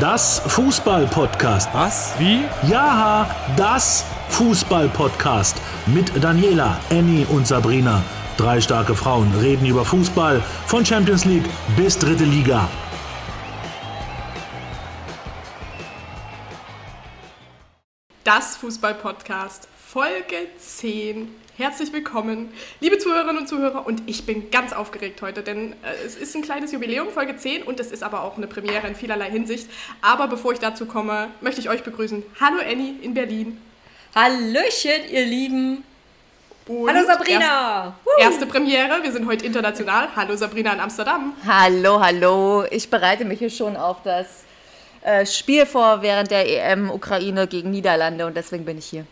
Das Fußball-Podcast. Was? Wie? Ja, das Fußball-Podcast. Mit Daniela, Annie und Sabrina. Drei starke Frauen reden über Fußball von Champions League bis dritte Liga. Das Fußball-Podcast, Folge 10. Herzlich willkommen, liebe Zuhörerinnen und Zuhörer. Und ich bin ganz aufgeregt heute, denn äh, es ist ein kleines Jubiläum, Folge 10, und es ist aber auch eine Premiere in vielerlei Hinsicht. Aber bevor ich dazu komme, möchte ich euch begrüßen. Hallo Annie in Berlin. Hallöchen, ihr Lieben. Und Hallo Sabrina. Erst, erste Premiere, wir sind heute international. Hallo Sabrina in Amsterdam. Hallo, hallo. Ich bereite mich hier schon auf das äh, Spiel vor während der EM Ukraine gegen Niederlande und deswegen bin ich hier.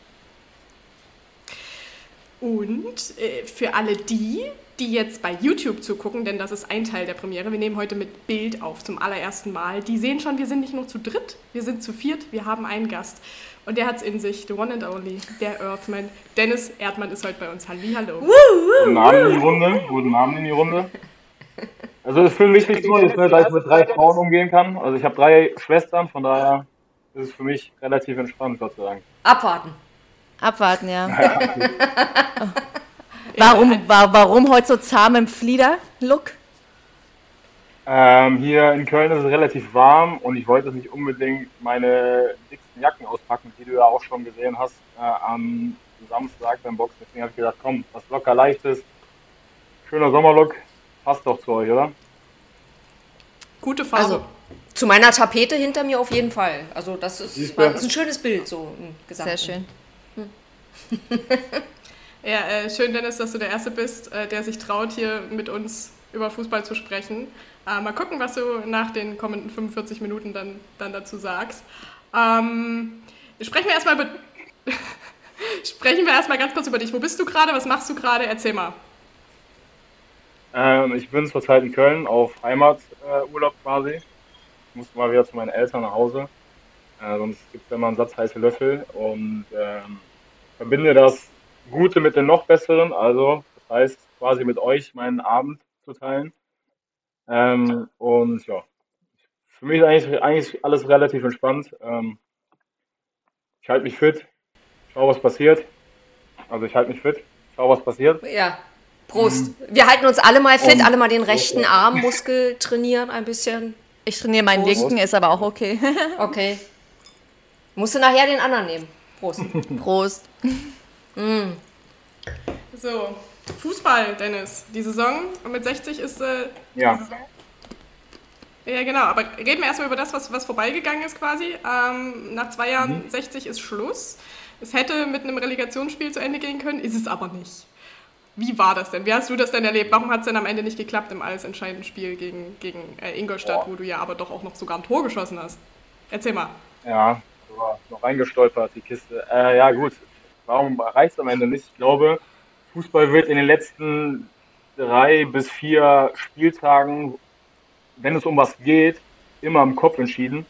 Und äh, für alle die, die jetzt bei YouTube zugucken, denn das ist ein Teil der Premiere, wir nehmen heute mit Bild auf zum allerersten Mal, die sehen schon, wir sind nicht nur zu dritt, wir sind zu viert, wir haben einen Gast. Und der hat es in sich, the one and only, der Earthman. Dennis Erdmann ist heute bei uns. Halli, hallo. Guten Abend in die Runde. Guten Abend in die Runde. Also es ist für mich wichtig so, ist, ne, dass ich mit drei Frauen umgehen kann. Also ich habe drei Schwestern, von daher ist es für mich relativ entspannt, Gott sei Dank. Abwarten. Abwarten, ja. warum, wa warum heute so zahm im Flieder-Look? Ähm, hier in Köln ist es relativ warm und ich wollte nicht unbedingt meine dicksten Jacken auspacken, die du ja auch schon gesehen hast äh, am Samstag beim Boxen. Deswegen habe ich gedacht, komm, was locker leichtes, schöner Sommerlook, passt doch zu euch, oder? Gute Farbe. Also zu meiner Tapete hinter mir auf jeden Fall. Also das ist, das ist ein schönes Bild so im Gesamten. Sehr schön. Ja, äh, schön, Dennis, dass du der Erste bist, äh, der sich traut, hier mit uns über Fußball zu sprechen. Äh, mal gucken, was du nach den kommenden 45 Minuten dann, dann dazu sagst. Ähm, sprechen wir erstmal sprechen wir erstmal ganz kurz über dich. Wo bist du gerade? Was machst du gerade? Erzähl mal. Ähm, ich bin zurzeit in Köln auf Heimaturlaub quasi. Ich muss mal wieder zu meinen Eltern nach Hause. Äh, sonst gibt es immer einen Satz heiße Löffel und ähm, verbinde das Gute mit dem noch Besseren. Also, das heißt, quasi mit euch meinen Abend zu teilen. Ähm, und ja, für mich ist eigentlich, eigentlich alles relativ entspannt. Ähm, ich halte mich fit, schau, was passiert. Also, ich halte mich fit, schau, was passiert. Ja. Prost. Wir halten uns alle mal fit, Und- alle mal den rechten Armmuskel trainieren ein bisschen. Ich trainiere meinen Prost. linken, ist aber auch okay. Okay. Musst du nachher den anderen nehmen. Prost. Prost. So, Fußball, Dennis. Die Saison mit 60 ist. Äh, Ja. ja, genau. Aber reden wir erstmal über das, was, was vorbeigegangen ist quasi. Ähm, nach zwei Jahren 60 ist Schluss. Es hätte mit einem Relegationsspiel zu Ende gehen können, ist es aber nicht. Wie war das denn? Wie hast du das denn erlebt? Warum hat es denn am Ende nicht geklappt im alles entscheidenden Spiel gegen, gegen äh, Ingolstadt, wo du ja aber doch auch noch sogar ein Tor geschossen hast? Erzähl mal. Ja, noch reingestolpert, die Kiste. Äh, ja, gut. Warum reicht es am Ende nicht? Ich glaube, Fußball wird in den letzten drei bis vier Spieltagen, wenn es um was geht, immer im Kopf entschieden.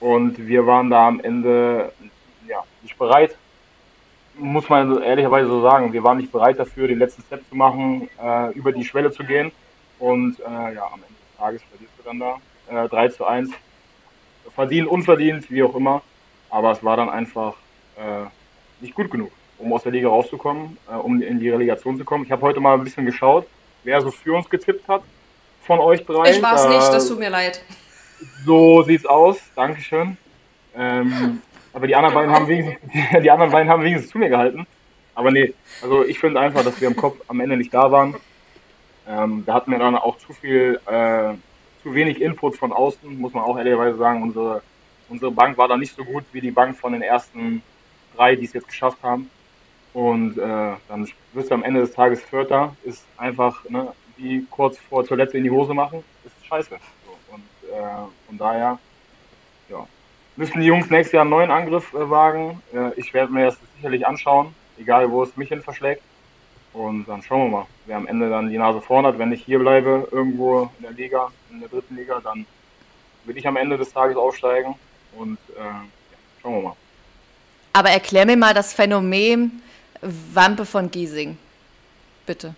Und wir waren da am Ende ja, nicht bereit. Muss man ehrlicherweise so sagen. Wir waren nicht bereit dafür, den letzten Step zu machen, äh, über die Schwelle zu gehen. Und äh, ja, am Ende des Tages verlierst du dann da äh, 3 zu 1 verdient, unverdient, wie auch immer. Aber es war dann einfach äh, nicht gut genug, um aus der Liga rauszukommen, äh, um in die Relegation zu kommen. Ich habe heute mal ein bisschen geschaut, wer so für uns getippt hat von euch drei. Ich war's Da- nicht, das tut mir leid. So sieht's aus, Dankeschön. Ähm, aber die anderen beiden haben wenigstens, die anderen beiden haben wenigstens zu mir gehalten. Aber nee, also ich finde einfach, dass wir im Kopf am Ende nicht da waren. Ähm, da hatten wir dann auch zu viel, äh, zu wenig Input von außen, muss man auch ehrlicherweise sagen. Unsere, unsere Bank war da nicht so gut wie die Bank von den ersten drei, die es jetzt geschafft haben. Und äh, dann wirst du am Ende des Tages Vierter, ist einfach, ne, wie kurz vor Toilette in die Hose machen, ist scheiße. So, und äh, von daher, ja, müssen die Jungs nächstes Jahr einen neuen Angriff äh, wagen. Äh, ich werde mir das sicherlich anschauen, egal wo es mich hin verschlägt. Und dann schauen wir mal, wer am Ende dann die Nase vorn hat. Wenn ich hier bleibe, irgendwo in der Liga, in der dritten Liga, dann will ich am Ende des Tages aufsteigen. Und äh, ja, schauen wir mal. Aber erklär mir mal das Phänomen Wampe von Giesing. Bitte.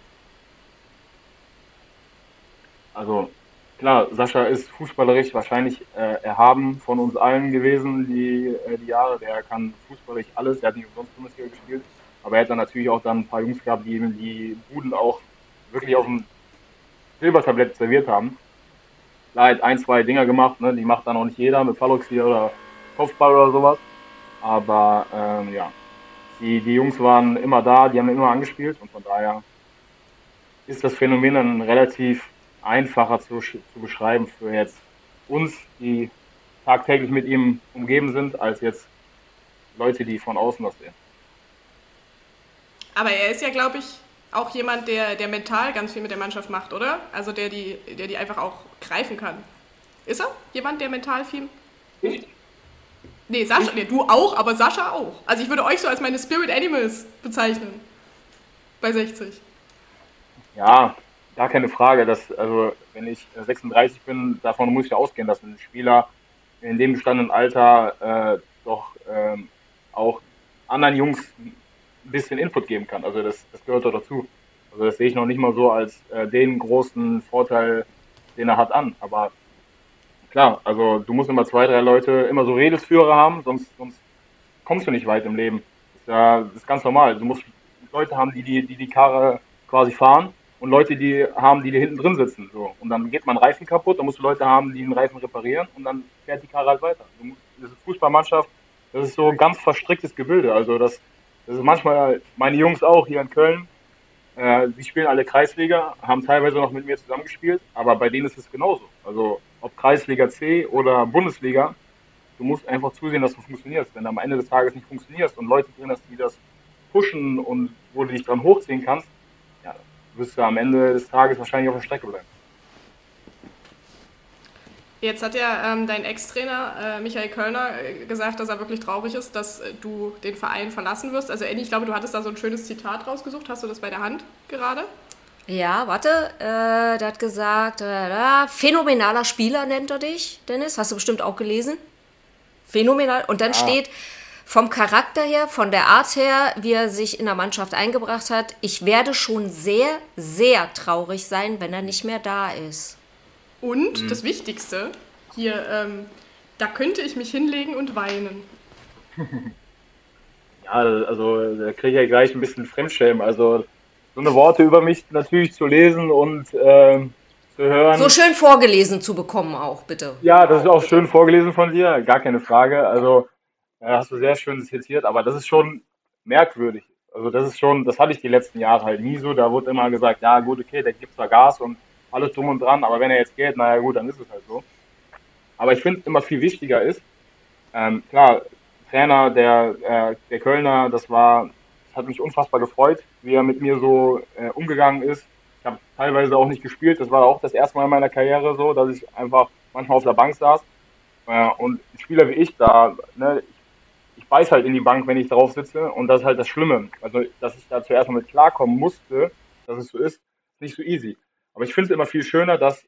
Also klar, Sascha ist fußballerisch wahrscheinlich äh, erhaben von uns allen gewesen, die, äh, die Jahre. Der kann fußballerisch alles, der hat nicht umsonst Bundesliga gespielt. Aber er hat dann natürlich auch dann ein paar Jungs gehabt, die die Buden auch wirklich auf dem Silbertablett serviert haben. Klar, hat ein, zwei Dinger gemacht, ne? die macht dann auch nicht jeder mit Falloxy oder Kopfball oder sowas. Aber ähm, ja, die, die Jungs waren immer da, die haben immer angespielt und von daher ist das Phänomen dann relativ einfacher zu, zu beschreiben für jetzt uns, die tagtäglich mit ihm umgeben sind, als jetzt Leute, die von außen das sehen. Aber er ist ja, glaube ich, auch jemand, der, der mental ganz viel mit der Mannschaft macht, oder? Also der die, der die einfach auch greifen kann. Ist er jemand, der mental viel. Ich? Nee, Sascha, nee, du auch, aber Sascha auch. Also ich würde euch so als meine Spirit Animals bezeichnen. Bei 60. Ja, gar keine Frage. Dass, also wenn ich 36 bin, davon muss ich ausgehen, dass ein Spieler in dem bestandenen Alter äh, doch ähm, auch anderen Jungs ein bisschen Input geben kann. Also das, das gehört doch dazu. Also das sehe ich noch nicht mal so als äh, den großen Vorteil, den er hat an. Aber klar, also du musst immer zwei, drei Leute, immer so Redelsführer haben, sonst, sonst kommst du nicht weit im Leben. Das ist, ja, das ist ganz normal. Du musst Leute haben, die die, die, die Karre quasi fahren und Leute, die haben, die, die hinten drin sitzen. So. Und dann geht man Reifen kaputt, dann musst du Leute haben, die den Reifen reparieren und dann fährt die Karre halt weiter. Das ist Fußballmannschaft, das ist so ein ganz verstricktes Gebilde. Also das, das ist manchmal meine Jungs auch hier in Köln. Äh, die spielen alle Kreisliga, haben teilweise noch mit mir zusammengespielt, aber bei denen ist es genauso. Also ob Kreisliga C oder Bundesliga, du musst einfach zusehen, dass du funktionierst. Wenn du am Ende des Tages nicht funktionierst und Leute drin hast, die das pushen und wo du dich dran hochziehen kannst, ja, wirst du am Ende des Tages wahrscheinlich auf der Strecke bleiben. Jetzt hat ja ähm, dein Ex-Trainer äh, Michael Kölner äh, gesagt, dass er wirklich traurig ist, dass äh, du den Verein verlassen wirst. Also Andy, ich glaube, du hattest da so ein schönes Zitat rausgesucht. Hast du das bei der Hand gerade? Ja, warte, äh, der hat gesagt, äh, phänomenaler Spieler nennt er dich, Dennis. Hast du bestimmt auch gelesen? Phänomenal. Und dann ah. steht vom Charakter her, von der Art her, wie er sich in der Mannschaft eingebracht hat, ich werde schon sehr, sehr traurig sein, wenn er nicht mehr da ist. Und mhm. das Wichtigste, hier, ähm, da könnte ich mich hinlegen und weinen. ja, also da kriege ich ja gleich ein bisschen Fremdschämen. Also so eine Worte über mich natürlich zu lesen und äh, zu hören. So schön vorgelesen zu bekommen auch, bitte. Ja, das ist auch schön vorgelesen von dir, gar keine Frage. Also äh, hast du sehr schön zitiert, aber das ist schon merkwürdig. Also das ist schon, das hatte ich die letzten Jahre halt nie so. Da wurde immer gesagt, ja gut, okay, der gibt zwar Gas und alles drum und dran, aber wenn er jetzt geht, naja gut, dann ist es halt so. Aber ich finde immer viel wichtiger ist, ähm, klar, Trainer der, äh, der Kölner, das war hat mich unfassbar gefreut, wie er mit mir so äh, umgegangen ist. Ich habe teilweise auch nicht gespielt. Das war auch das erste Mal in meiner Karriere so, dass ich einfach manchmal auf der Bank saß. Äh, und Spieler wie ich da, ne, ich, ich beiß halt in die Bank, wenn ich drauf sitze. Und das ist halt das Schlimme. Also, dass ich da zuerst mal mit klarkommen musste, dass es so ist, ist nicht so easy. Aber ich finde es immer viel schöner, dass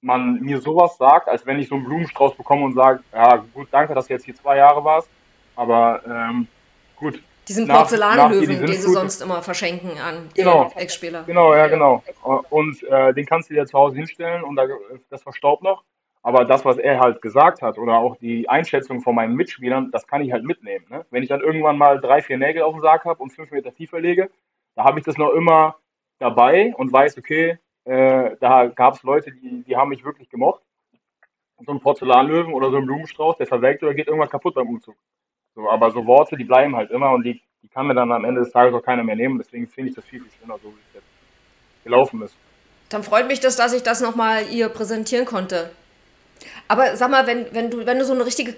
man mir sowas sagt, als wenn ich so einen Blumenstrauß bekomme und sage, ja gut, danke, dass du jetzt hier zwei Jahre warst, aber ähm, gut, diesen Porzellanlöwen, den sie sonst immer verschenken an genau. Ex-Spieler. Genau, ja, genau. Und äh, den kannst du dir zu Hause hinstellen und da, das verstaubt noch. Aber das, was er halt gesagt hat oder auch die Einschätzung von meinen Mitspielern, das kann ich halt mitnehmen. Ne? Wenn ich dann irgendwann mal drei, vier Nägel auf den Sarg habe und fünf Meter tiefer lege, da habe ich das noch immer dabei und weiß, okay, äh, da gab es Leute, die, die haben mich wirklich gemocht. So ein Porzellanlöwen oder so ein Blumenstrauß, der verwelkt oder geht irgendwann kaputt beim Umzug. So, aber so Worte, die bleiben halt immer und die, die kann mir dann am Ende des Tages auch keiner mehr nehmen. Deswegen finde ich das viel, viel schöner, so wie es jetzt gelaufen ist. Dann freut mich das, dass ich das nochmal ihr präsentieren konnte. Aber sag mal, wenn, wenn, du, wenn du so eine richtige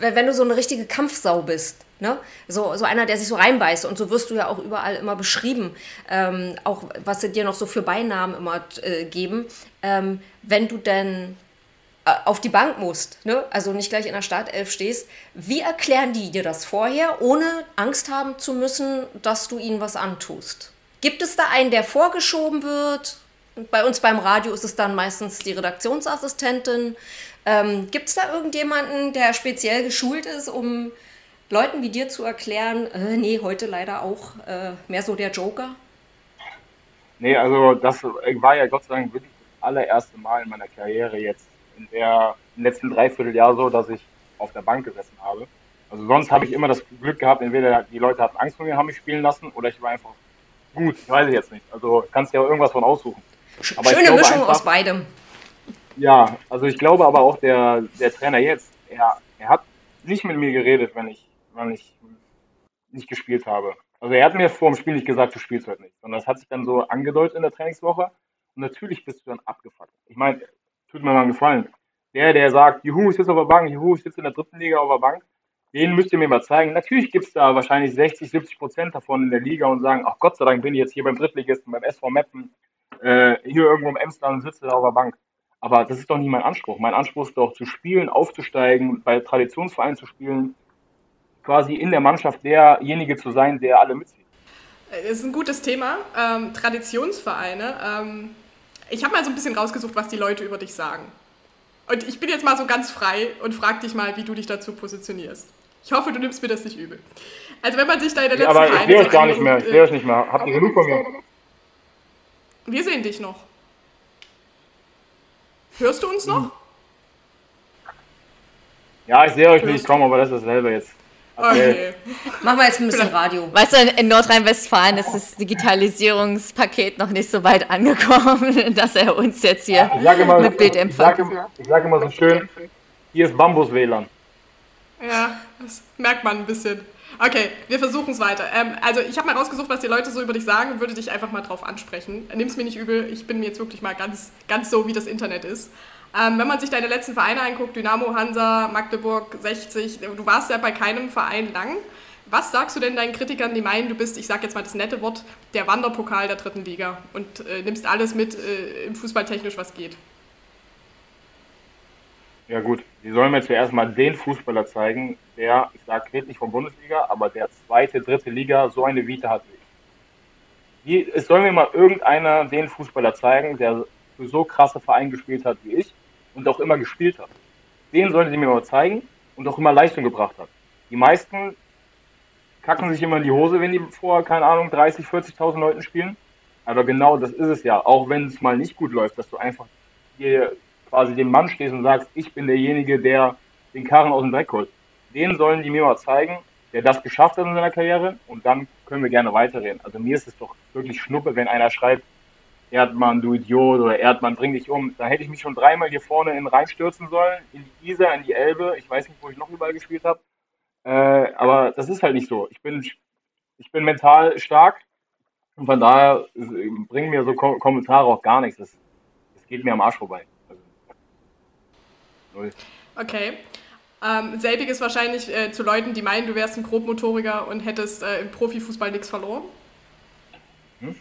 wenn du so eine richtige Kampfsau bist, ne? so, so einer, der sich so reinbeißt und so wirst du ja auch überall immer beschrieben, ähm, auch was sie dir noch so für Beinamen immer äh, geben, ähm, wenn du denn äh, auf die Bank musst, ne? also nicht gleich in der Startelf stehst, wie erklären die dir das vorher, ohne Angst haben zu müssen, dass du ihnen was antust? Gibt es da einen, der vorgeschoben wird? Bei uns beim Radio ist es dann meistens die Redaktionsassistentin. Ähm, Gibt es da irgendjemanden, der speziell geschult ist, um Leuten wie dir zu erklären, äh, nee, heute leider auch äh, mehr so der Joker? Nee, also das war ja Gott sei Dank wirklich allererste Mal in meiner Karriere jetzt in der im letzten Dreivierteljahr so, dass ich auf der Bank gesessen habe. Also sonst habe ich immer das Glück gehabt, entweder die Leute hatten Angst vor mir, haben mich spielen lassen, oder ich war einfach gut. Ich weiß ich jetzt nicht. Also kannst ja irgendwas von aussuchen. Aber Schöne Mischung einfach, aus beidem. Ja, also ich glaube aber auch der, der Trainer jetzt, er, er hat nicht mit mir geredet, wenn ich, wenn ich nicht gespielt habe. Also er hat mir vor dem Spiel nicht gesagt, du spielst heute nicht. Sondern das hat sich dann so angedeutet in der Trainingswoche. Und natürlich bist du dann abgefuckt. Ich meine, tut mir mal einen Gefallen. Der, der sagt, juhu, ich sitze auf der Bank, juhu, ich sitze in der dritten Liga auf der Bank, den müsst ihr mir mal zeigen. Natürlich gibt es da wahrscheinlich 60, 70 Prozent davon in der Liga und sagen, ach Gott sei Dank bin ich jetzt hier beim Drittligisten, beim SV Meppen, äh, hier irgendwo im Emsland und sitze da auf der Bank. Aber das ist doch nicht mein Anspruch. Mein Anspruch ist doch zu spielen, aufzusteigen, bei Traditionsvereinen zu spielen, quasi in der Mannschaft derjenige zu sein, der alle mitzieht. Das ist ein gutes Thema. Ähm, Traditionsvereine. Ähm, ich habe mal so ein bisschen rausgesucht, was die Leute über dich sagen. Und ich bin jetzt mal so ganz frei und frage dich mal, wie du dich dazu positionierst. Ich hoffe, du nimmst mir das nicht übel. Also wenn man sich da in der letzten ja, aber ich sehe euch gar nicht mehr. Ich sehe euch nicht mehr. Habt ihr genug von mir? Wir sehen dich noch. Hörst du uns noch? Ja, ich sehe euch Hörst nicht, komm, aber das ist dasselbe jetzt. Okay. Machen wir jetzt ein bisschen Radio. Weißt du, in Nordrhein-Westfalen ist das Digitalisierungspaket noch nicht so weit angekommen, dass er uns jetzt hier immer, mit Bild empfängt. Ich sage sag immer so schön, hier ist Bambus-WLAN. Ja, das merkt man ein bisschen. Okay, wir versuchen es weiter. Ähm, also ich habe mal rausgesucht, was die Leute so über dich sagen und würde dich einfach mal drauf ansprechen. Nimm es mir nicht übel, ich bin mir jetzt wirklich mal ganz, ganz so, wie das Internet ist. Ähm, wenn man sich deine letzten Vereine anguckt, Dynamo, Hansa, Magdeburg, 60, du warst ja bei keinem Verein lang. Was sagst du denn deinen Kritikern, die meinen, du bist, ich sage jetzt mal das nette Wort, der Wanderpokal der dritten Liga und äh, nimmst alles mit äh, im Fußballtechnisch, was geht? Ja gut, die sollen mir zuerst mal den Fußballer zeigen, der, ich sage, red nicht von Bundesliga, aber der zweite, dritte Liga so eine Vita hat wie es soll mir mal irgendeiner den Fußballer zeigen, der für so krasse Vereine gespielt hat wie ich und auch immer gespielt hat. Den sollen sie mir mal zeigen und auch immer Leistung gebracht hat. Die meisten kacken sich immer in die Hose, wenn die vor, keine Ahnung, 30, 40.000 Leuten spielen. Aber genau das ist es ja. Auch wenn es mal nicht gut läuft, dass du einfach hier quasi dem Mann stehst und sagst, ich bin derjenige, der den Karren aus dem Dreck holt. Den sollen die mir mal zeigen, der das geschafft hat in seiner Karriere und dann können wir gerne weiterreden. Also mir ist es doch wirklich Schnuppe, wenn einer schreibt, Erdmann, du Idiot oder Erdmann, bring dich um. Da hätte ich mich schon dreimal hier vorne in reinstürzen sollen, in die Isar, in die Elbe. Ich weiß nicht, wo ich noch überall gespielt habe. Äh, aber das ist halt nicht so. Ich bin, ich bin mental stark und von daher bringen mir so Ko Kommentare auch gar nichts. Das geht mir am Arsch vorbei. Null. Okay. Ähm, selbiges wahrscheinlich äh, zu Leuten, die meinen, du wärst ein Grobmotoriker und hättest äh, im Profifußball nichts verloren. Hm?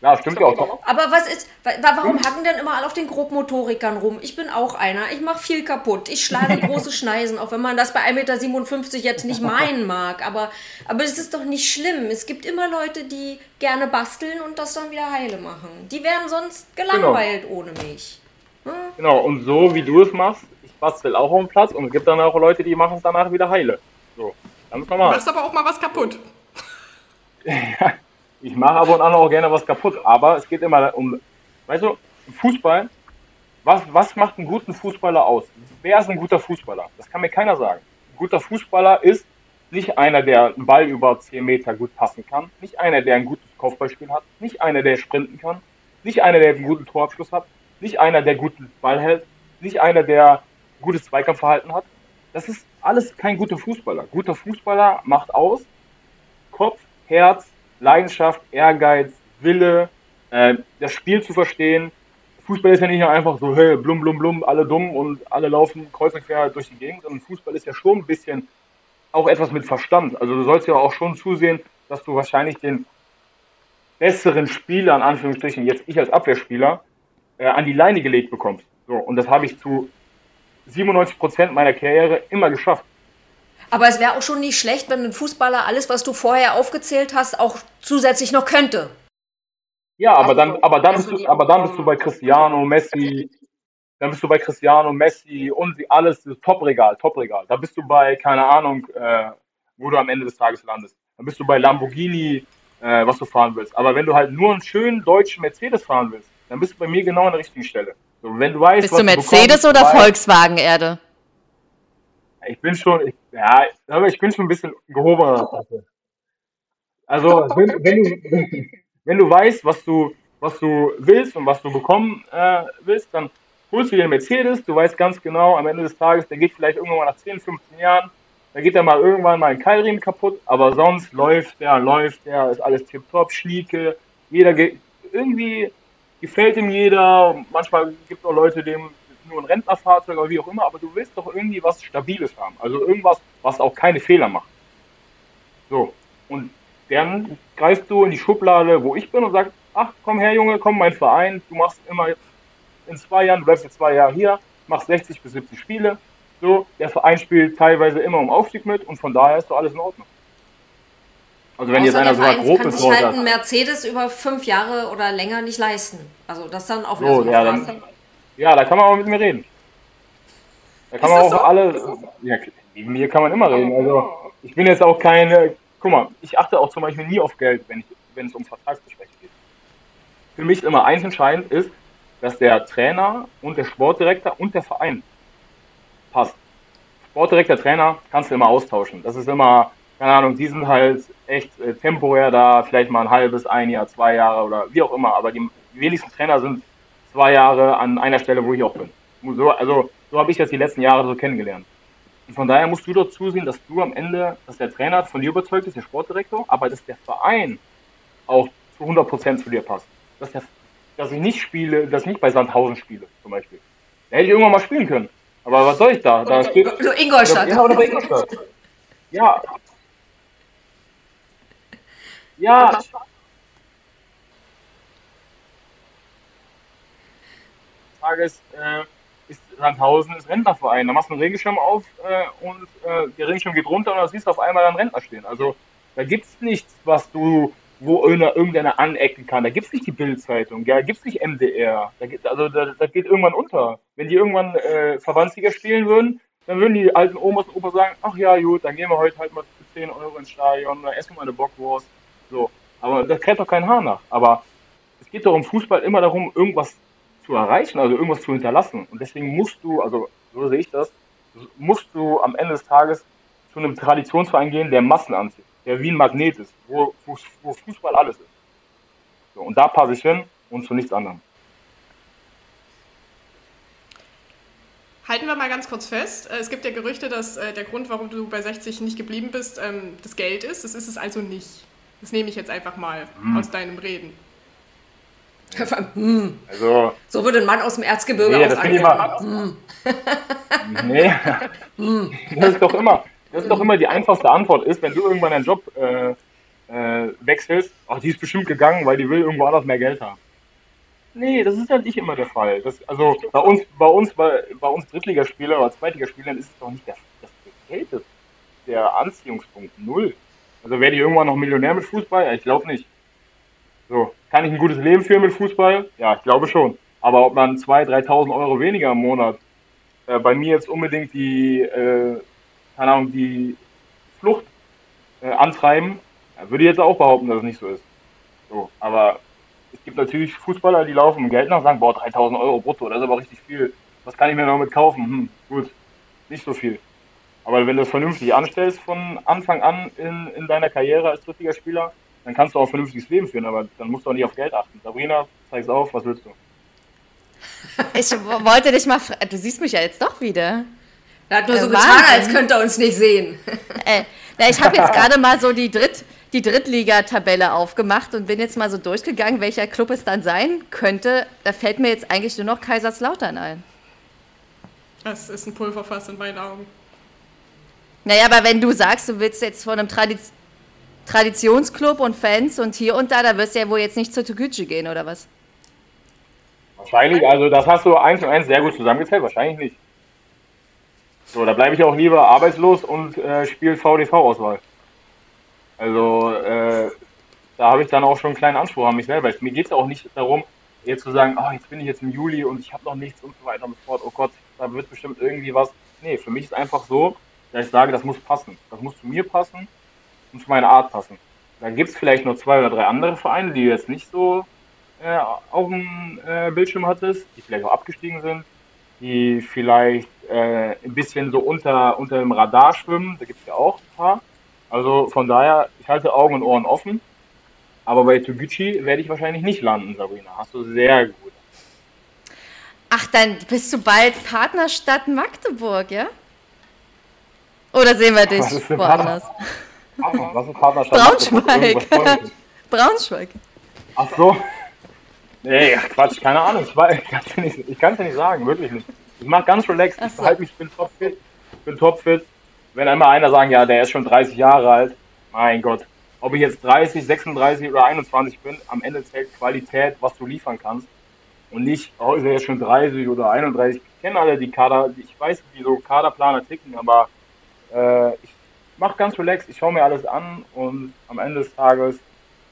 Ja, stimmt ja auch. Aber was ist, warum hm? hacken denn immer alle auf den Grobmotorikern rum? Ich bin auch einer. Ich mache viel kaputt. Ich schlage große Schneisen, auch wenn man das bei 1,57 Meter jetzt nicht meinen mag. Aber, aber es ist doch nicht schlimm. Es gibt immer Leute, die gerne basteln und das dann wieder heile machen. Die wären sonst gelangweilt genau. ohne mich. Genau, und so wie du es machst, ich bastel auch auf dem Platz und es gibt dann auch Leute, die machen es danach wieder heile. So, ganz normal. Du machst aber auch mal was kaputt. ja. Ich mache ab und an auch gerne was kaputt, aber es geht immer um, weißt du, Fußball, was, was macht einen guten Fußballer aus? Wer ist ein guter Fußballer? Das kann mir keiner sagen. Ein guter Fußballer ist nicht einer, der einen Ball über 10 Meter gut passen kann, nicht einer, der ein gutes Kopfballspiel hat, nicht einer, der sprinten kann, nicht einer, der einen guten Torabschluss hat, nicht einer, der guten Ball hält, nicht einer, der gutes Zweikampfverhalten hat. Das ist alles kein guter Fußballer. Guter Fußballer macht aus Kopf, Herz, Leidenschaft, Ehrgeiz, Wille, äh, das Spiel zu verstehen. Fußball ist ja nicht nur einfach so, hey, blum, blum, blum, alle dumm und alle laufen kreuz und quer durch die Gegend, sondern Fußball ist ja schon ein bisschen auch etwas mit Verstand. Also du sollst ja auch schon zusehen, dass du wahrscheinlich den besseren Spieler, in Anführungsstrichen, jetzt ich als Abwehrspieler, äh, an die Leine gelegt bekommst. So, und das habe ich zu 97 Prozent meiner Karriere immer geschafft. Aber es wäre auch schon nicht schlecht, wenn ein Fußballer alles, was du vorher aufgezählt hast, auch zusätzlich noch könnte. Ja, aber dann, aber dann, bist du, aber dann bist du bei Cristiano, Messi, dann bist du bei Cristiano, Messi und sie alles, Top-Regal, Top-Regal. Da bist du bei, keine Ahnung, äh, wo du am Ende des Tages landest. Dann bist du bei Lamborghini, äh, was du fahren willst. Aber wenn du halt nur einen schönen deutschen Mercedes fahren willst, dann bist du bei mir genau an der richtigen Stelle. So, wenn du weißt, Bist du Mercedes oder Volkswagen Erde? Ich bin schon, ich, ja, aber ich bin schon ein bisschen gehobener. Also, wenn, wenn, du, wenn du weißt, was du, was du willst und was du bekommen äh, willst, dann holst du dir einen Mercedes, du weißt ganz genau, am Ende des Tages, der geht vielleicht irgendwann mal nach 10, 15 Jahren, da geht er mal irgendwann mal ein Keilriemen kaputt, aber sonst läuft der, läuft der, ist alles tipptopp, schlieke, jeder geht, irgendwie gefällt ihm jeder, manchmal gibt es auch Leute, denen nur ein Rentnerfahrzeug oder wie auch immer, aber du willst doch irgendwie was Stabiles haben, also irgendwas, was auch keine Fehler macht. So, und dann greifst du in die Schublade, wo ich bin und sagst, ach komm her Junge, komm mein Verein, du machst immer in zwei Jahren, du bleibst jetzt zwei Jahre hier, machst 60 bis 70 Spiele. So, der Verein spielt teilweise immer um Aufstieg mit und von daher ist doch alles in Ordnung. Also wenn Außer jetzt einer sogar grob kann sich halt einen Mercedes über fünf Jahre oder länger nicht leisten. Also das dann auch wieder so, so ja, dann, ja, da kann man auch mit mir reden. Da kann ist man auch so? alle. Ja, neben mir kann man immer reden. Also ich bin jetzt auch keine. Guck mal, ich achte auch zum Beispiel nie auf Geld, wenn, ich, wenn es um Vertragsgespräche geht. Für mich immer eins entscheidend ist, dass der Trainer und der Sportdirektor und der Verein passt. Sportdirektor, Trainer kannst du immer austauschen. Das ist immer, keine Ahnung, die sind halt echt äh, temporär da, vielleicht mal ein halbes, ein Jahr, zwei Jahre oder wie auch immer. Aber die wenigsten Trainer sind zwei Jahre an einer Stelle, wo ich auch bin. So, also so habe ich das die letzten Jahre so kennengelernt. Und von daher musst du doch zusehen, dass du am Ende, dass der Trainer von dir überzeugt ist, der Sportdirektor, aber dass der Verein auch zu 100% zu dir passt. Dass der dass ich nicht spiele, dass ich nicht bei Sandhausen spiele, zum Beispiel. Da hätte ich irgendwann mal spielen können. Aber was soll ich da? Da steht. So Ingolstadt. Ja, oder bei Ingolstadt. Ja. Ja. Frage ist, äh, ist Sandhausen ist Rentnerverein. Da machst du einen Regenschirm auf äh, und äh, der Regenschirm geht runter und da siehst du auf einmal dann Rentner stehen. Also da gibt es nichts, was du wo irgendeiner anecken kann. Da gibt es nicht die Bildzeitung, da gibt es nicht MDR. Da gibt, also da, das geht irgendwann unter. Wenn die irgendwann äh, Verbandsliga spielen würden, dann würden die alten Omas und Opa sagen, ach ja, gut, dann gehen wir heute halt mal für 10 Euro ins Stadion, dann essen wir mal eine Bockwurst. So. Aber das kräht doch kein Haar nach. Aber es geht doch im Fußball immer darum, irgendwas zu erreichen, also irgendwas zu hinterlassen. Und deswegen musst du, also so sehe ich das, musst du am Ende des Tages zu einem Traditionsverein gehen, der Massen anzieht der wie ein Magnet ist, wo, wo Fußball alles ist. So, und da passe ich hin und zu nichts anderem. Halten wir mal ganz kurz fest. Äh, es gibt ja Gerüchte, dass äh, der Grund, warum du bei 60 nicht geblieben bist, ähm, das Geld ist. Das ist es also nicht. Das nehme ich jetzt einfach mal hm. aus deinem Reden. Hm. Also, so würde ein Mann aus dem Erzgebirge nee, auch antworten. Hm. nee, hm. das ist doch immer. Das ist doch immer die einfachste Antwort ist, wenn du irgendwann einen Job äh, äh, wechselst, ach, die ist bestimmt gegangen, weil die will irgendwo anders mehr Geld haben. Nee, das ist halt nicht immer der Fall. Das, also bei uns, bei uns, bei, bei uns Drittligaspielern oder Zweitligaspielern ist es doch nicht das, das Geld ist der Anziehungspunkt. Null. Also werde ich irgendwann noch Millionär mit Fußball? Ja, ich glaube nicht. So, kann ich ein gutes Leben führen mit Fußball? Ja, ich glaube schon. Aber ob man 2.000, 3.000 Euro weniger im Monat äh, bei mir jetzt unbedingt die äh, keine Ahnung, die Flucht äh, antreiben, würde ich jetzt auch behaupten, dass es nicht so ist. So, aber es gibt natürlich Fußballer, die laufen Geld nach und sagen, boah, 3000 Euro brutto, das ist aber richtig viel. Was kann ich mir damit kaufen? Hm, gut, nicht so viel. Aber wenn du es vernünftig anstellst von Anfang an in, in deiner Karriere als drittliga Spieler, dann kannst du auch ein vernünftiges Leben führen, aber dann musst du auch nicht auf Geld achten. Sabrina, zeig's auf, was willst du? Ich wollte dich mal fragen, du siehst mich ja jetzt doch wieder. Er hat nur so getan, als könnte er uns nicht sehen. Äh, na, ich habe jetzt gerade mal so die, Dritt, die Drittliga-Tabelle aufgemacht und bin jetzt mal so durchgegangen, welcher Club es dann sein könnte. Da fällt mir jetzt eigentlich nur noch Kaiserslautern ein. Das ist ein Pulverfass in meinen Augen. Naja, aber wenn du sagst, du willst jetzt von einem Tradiz Traditionsclub und Fans und hier und da, da wirst du ja wohl jetzt nicht zur Tükücü gehen, oder was? Wahrscheinlich, also das hast du eins und eins sehr gut zusammengezählt, wahrscheinlich nicht. So, da bleibe ich auch lieber arbeitslos und äh, spiele VDV-Auswahl. Also, äh, da habe ich dann auch schon einen kleinen Anspruch an mich selber. Mir geht es auch nicht darum, jetzt zu sagen, oh, jetzt bin ich jetzt im Juli und ich habe noch nichts und so weiter und so fort. Oh Gott, da wird bestimmt irgendwie was. Nee, für mich ist einfach so, dass ich sage, das muss passen. Das muss zu mir passen und zu meiner Art passen. Dann gibt es vielleicht noch zwei oder drei andere Vereine, die jetzt nicht so äh, auf dem äh, Bildschirm hattest, die vielleicht auch abgestiegen sind, die vielleicht äh, ein bisschen so unter, unter dem Radar schwimmen. Da gibt es ja auch ein paar. Also von daher, ich halte Augen und Ohren offen. Aber bei Toguchi werde ich wahrscheinlich nicht landen, Sabrina. Hast du sehr gut. Ach, dann bist du bald Partnerstadt Magdeburg, ja? Oder sehen wir dich woanders? Was ist Partnerstadt? Braunschweig. Braunschweig. Ach so. Nee, Quatsch, keine Ahnung. Ich, kann es ja nicht, ich ja nicht sagen, wirklich nicht. Ich mache ganz relaxed. Ich so. mich, ich bin topfit. Ich bin topfit. Wenn einmal einer sagen, ja, der ist schon 30 Jahre alt, mein Gott. Ob ich jetzt 30, 36 oder 21 bin, am Ende zählt Qualität, was du liefern kannst. Und nicht, oh, ist er jetzt schon 30 oder 31. Ich kenne alle die Kader, ich weiß, wie so Kaderplaner ticken, aber äh, ich mache ganz relaxed. Ich schaue mir alles an und am Ende des Tages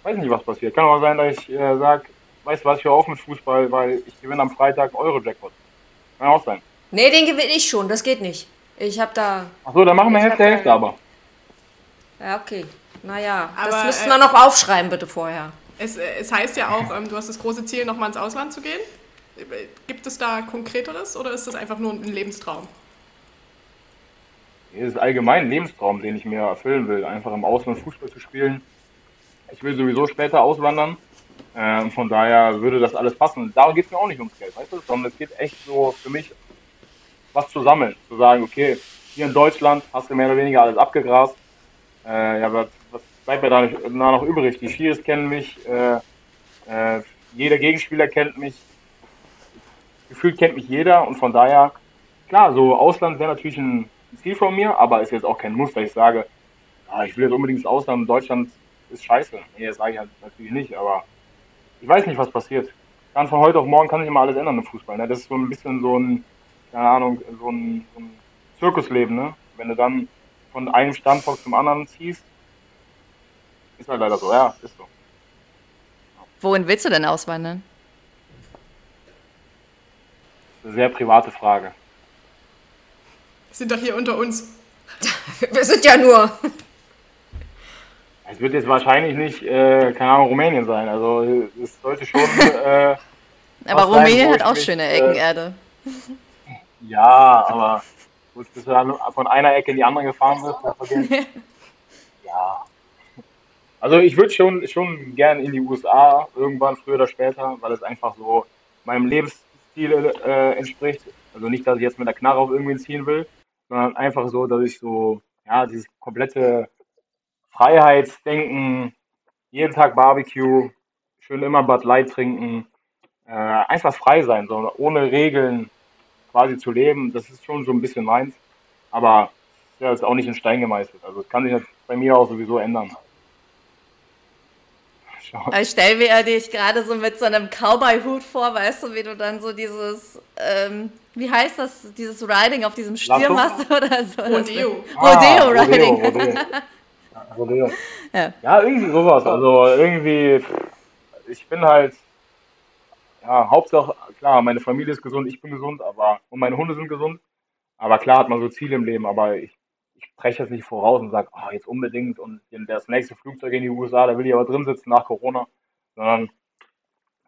weiß nicht, was passiert. Kann auch sein, dass ich äh, sage, weißt du was, ich höre auf mit Fußball, weil ich gewinne am Freitag einen Euro-Jackpot. Kann auch sein. Nee, den gewinne ich schon, das geht nicht. Ich habe da. Achso, dann machen wir Hälfte, Hälfte aber. Ja, okay. Naja, das Aber, müssten äh, wir noch aufschreiben, bitte vorher. Es, äh, es heißt ja auch, ähm, du hast das große Ziel, nochmal ins Ausland zu gehen. Äh, Gibt es da konkreteres oder ist das einfach nur ein Lebenstraum? Ist allgemein ein Lebenstraum, den ich mir erfüllen will, einfach im Ausland Fußball zu spielen. Ich will sowieso später auswandern. Ähm, von daher würde das alles passen. Darum geht es mir auch nicht ums Geld, weißt du? Sondern es geht echt so für mich, was zu sammeln. Zu sagen, okay, hier in Deutschland hast du mehr oder weniger alles abgegrast. Äh, ja, was, was bleibt mir da nicht, da noch übrig? Die Schiris kennen mich, äh, äh, jeder Gegenspieler kennt mich, gefühlt kennt mich jeder und von daher, klar, so Ausland wäre natürlich ein Ziel von mir, aber ist jetzt auch kein Muss, dass ich sage, ah, ich will jetzt unbedingt ins Ausland, Deutschland ist scheiße. Nee, das sage ich halt natürlich nicht, aber ich weiß nicht, was passiert. Kann von heute auf morgen kann sich immer alles ändern im Fußball. Ne? Das ist so ein bisschen so ein, keine Ahnung, so ein, so ein Zirkusleben, ne? Wenn du dann von einem Standpunkt zum anderen ziehst, ist halt leider so, ja, ist so. Wohin willst du denn auswandern? Das ist eine sehr private Frage. Wir sind doch hier unter uns. Wir sind ja nur. Es wird jetzt wahrscheinlich nicht, äh, keine Ahnung, Rumänien sein. Also es sollte schon, äh, Aber sein, Rumänien hat auch mich, schöne äh, Eckenerde. ja, aber wo es bis du dann von einer Ecke in die andere gefahren wird, das vergeht. ja. Also ich würde schon, schon gern in die USA, irgendwann früher oder später, weil es einfach so meinem Lebensstil äh, entspricht. Also nicht, dass ich jetzt mit der Knarre auf irgendwen ziehen will, sondern einfach so, dass ich so, ja, dieses komplette Freiheitsdenken, jeden Tag Barbecue, schön immer Bud Light trinken, äh, einfach frei sein, so ohne Regeln quasi zu leben, das ist schon so ein bisschen meins. Aber ja, ist auch nicht in Stein gemeißelt. Also es kann sich bei mir auch sowieso ändern. Schau. Ich stelle mir dich gerade so mit so einem Cowboy-Hut vor, weißt du, wie du dann so dieses, ähm, wie heißt das, dieses Riding auf diesem Stier machst oder so. Rodeo. Ah, Rodeo-Riding. Rodeo, Rodeo. Ja, Rodeo. Ja. Ja, irgendwie sowas. Also irgendwie, ich bin halt, ja, Hauptsache, klar, meine Familie ist gesund, ich bin gesund, aber und meine Hunde sind gesund. Aber klar hat man so Ziele im Leben, aber ich, ich breche jetzt nicht voraus und sage, ah, jetzt unbedingt und das nächste Flugzeug in die USA, da will ich aber drin sitzen nach Corona. Sondern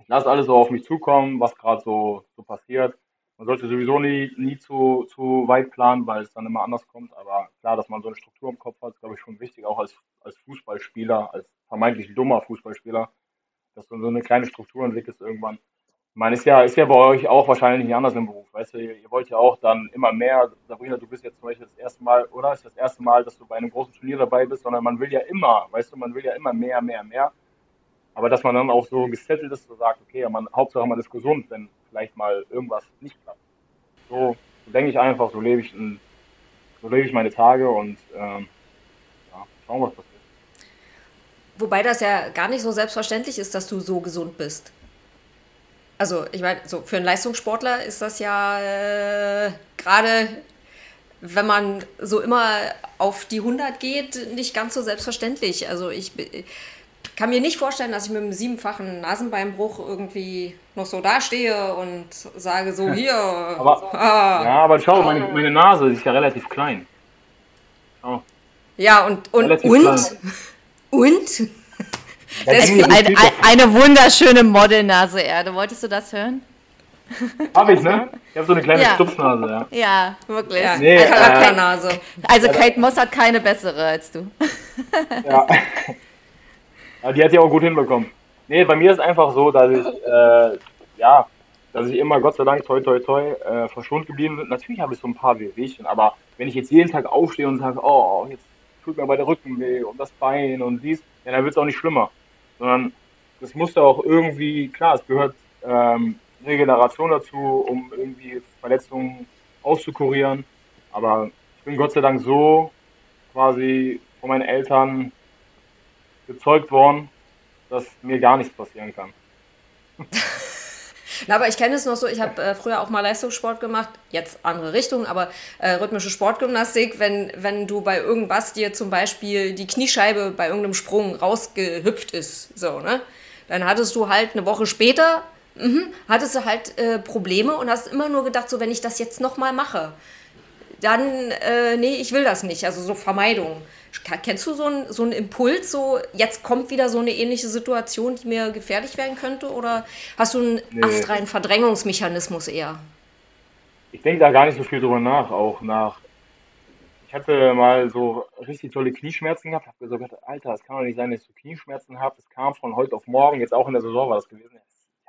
ich lasse alles so auf mich zukommen, was gerade so, so passiert. Man sollte sowieso nie, nie zu, zu weit planen, weil es dann immer anders kommt. Aber klar, dass man so eine Struktur im Kopf hat, ist, glaube ich, schon wichtig, auch als, als Fußballspieler, als vermeintlich dummer Fußballspieler, dass du so eine kleine Struktur entwickelst irgendwann. Meine, ist ja, ist ja bei euch auch wahrscheinlich nicht anders im Beruf. Weißt du, ihr, wollt ja auch dann immer mehr. Sabrina, du bist jetzt zum Beispiel das erste Mal, oder? Ist das erste Mal, dass du bei einem großen Turnier dabei bist, sondern man will ja immer, weißt du, man will ja immer mehr, mehr, mehr. Aber dass man dann auch so gesettelt ist, so sagt, okay, man, Hauptsache man ist gesund, wenn vielleicht mal irgendwas nicht klappt. So, so denke ich einfach, so lebe ich, in, so lebe ich meine Tage und ähm, ja, schauen, was passiert. Wobei das ja gar nicht so selbstverständlich ist, dass du so gesund bist. Also, ich meine, so für einen Leistungssportler ist das ja äh, gerade, wenn man so immer auf die 100 geht, nicht ganz so selbstverständlich. Also, ich kann mir nicht vorstellen, dass ich mit einem siebenfachen Nasenbeinbruch irgendwie noch so dastehe und sage so, hier. Aber, ah. ja, aber schau, meine, meine Nase ist ja relativ klein. Schau. Ja, und, und, Relativ und, klein. und, Das ist eine, eine wunderschöne Modelnase, Erde. Wolltest du das hören? Hab ich, ne? Ich habe so eine kleine ja. Stupsnase, ja. Ja, wirklich. Ja, nee, Charakternase. Äh, also Kate Moss hat keine bessere als du. ja. ja. Die hat ja auch gut hinbekommen. Nee, bei mir ist einfach so, dass ich, äh, ja, dass ich immer, Gott sei Dank, toi, toi, toi, äh, verschont geblieben bin. Natürlich habe ich so ein paar Wehwehchen, aber wenn ich jetzt jeden Tag aufstehe und sage, oh, jetzt tut mir bei der Rücken weh und das Bein und dies, ja, dann wird es auch nicht schlimmer. Sondern das muss ja auch irgendwie, klar, es gehört ähm, Regeneration dazu, um irgendwie Verletzungen auszukurieren. Aber ich bin Gott sei Dank so quasi von meinen Eltern gezeugt worden, dass mir gar nichts passieren kann. Na, aber ich kenne es noch so, ich habe äh, früher auch mal Leistungssport gemacht, jetzt andere Richtung, aber äh, rhythmische Sportgymnastik, wenn, wenn du bei irgendwas dir zum Beispiel die Kniescheibe bei irgendeinem Sprung rausgehüpft ist, so, ne? Dann hattest du halt eine Woche später Mhm. Hattest du halt äh, Probleme und hast immer nur gedacht, so wenn ich das jetzt nochmal mache, dann, äh, nee, ich will das nicht. Also so Vermeidung. Kennst du so einen so Impuls, so jetzt kommt wieder so eine ähnliche Situation, die mir gefährlich werden könnte? Oder hast du einen nee. astreinen Verdrängungsmechanismus eher? Ich denke da gar nicht so viel drüber nach, auch nach. Ich hatte mal so richtig tolle Knieschmerzen gehabt, habe gesagt, Alter, es kann doch nicht sein, dass ich so Knieschmerzen habe. Das kam von heute auf morgen, jetzt auch in der Saison war das gewesen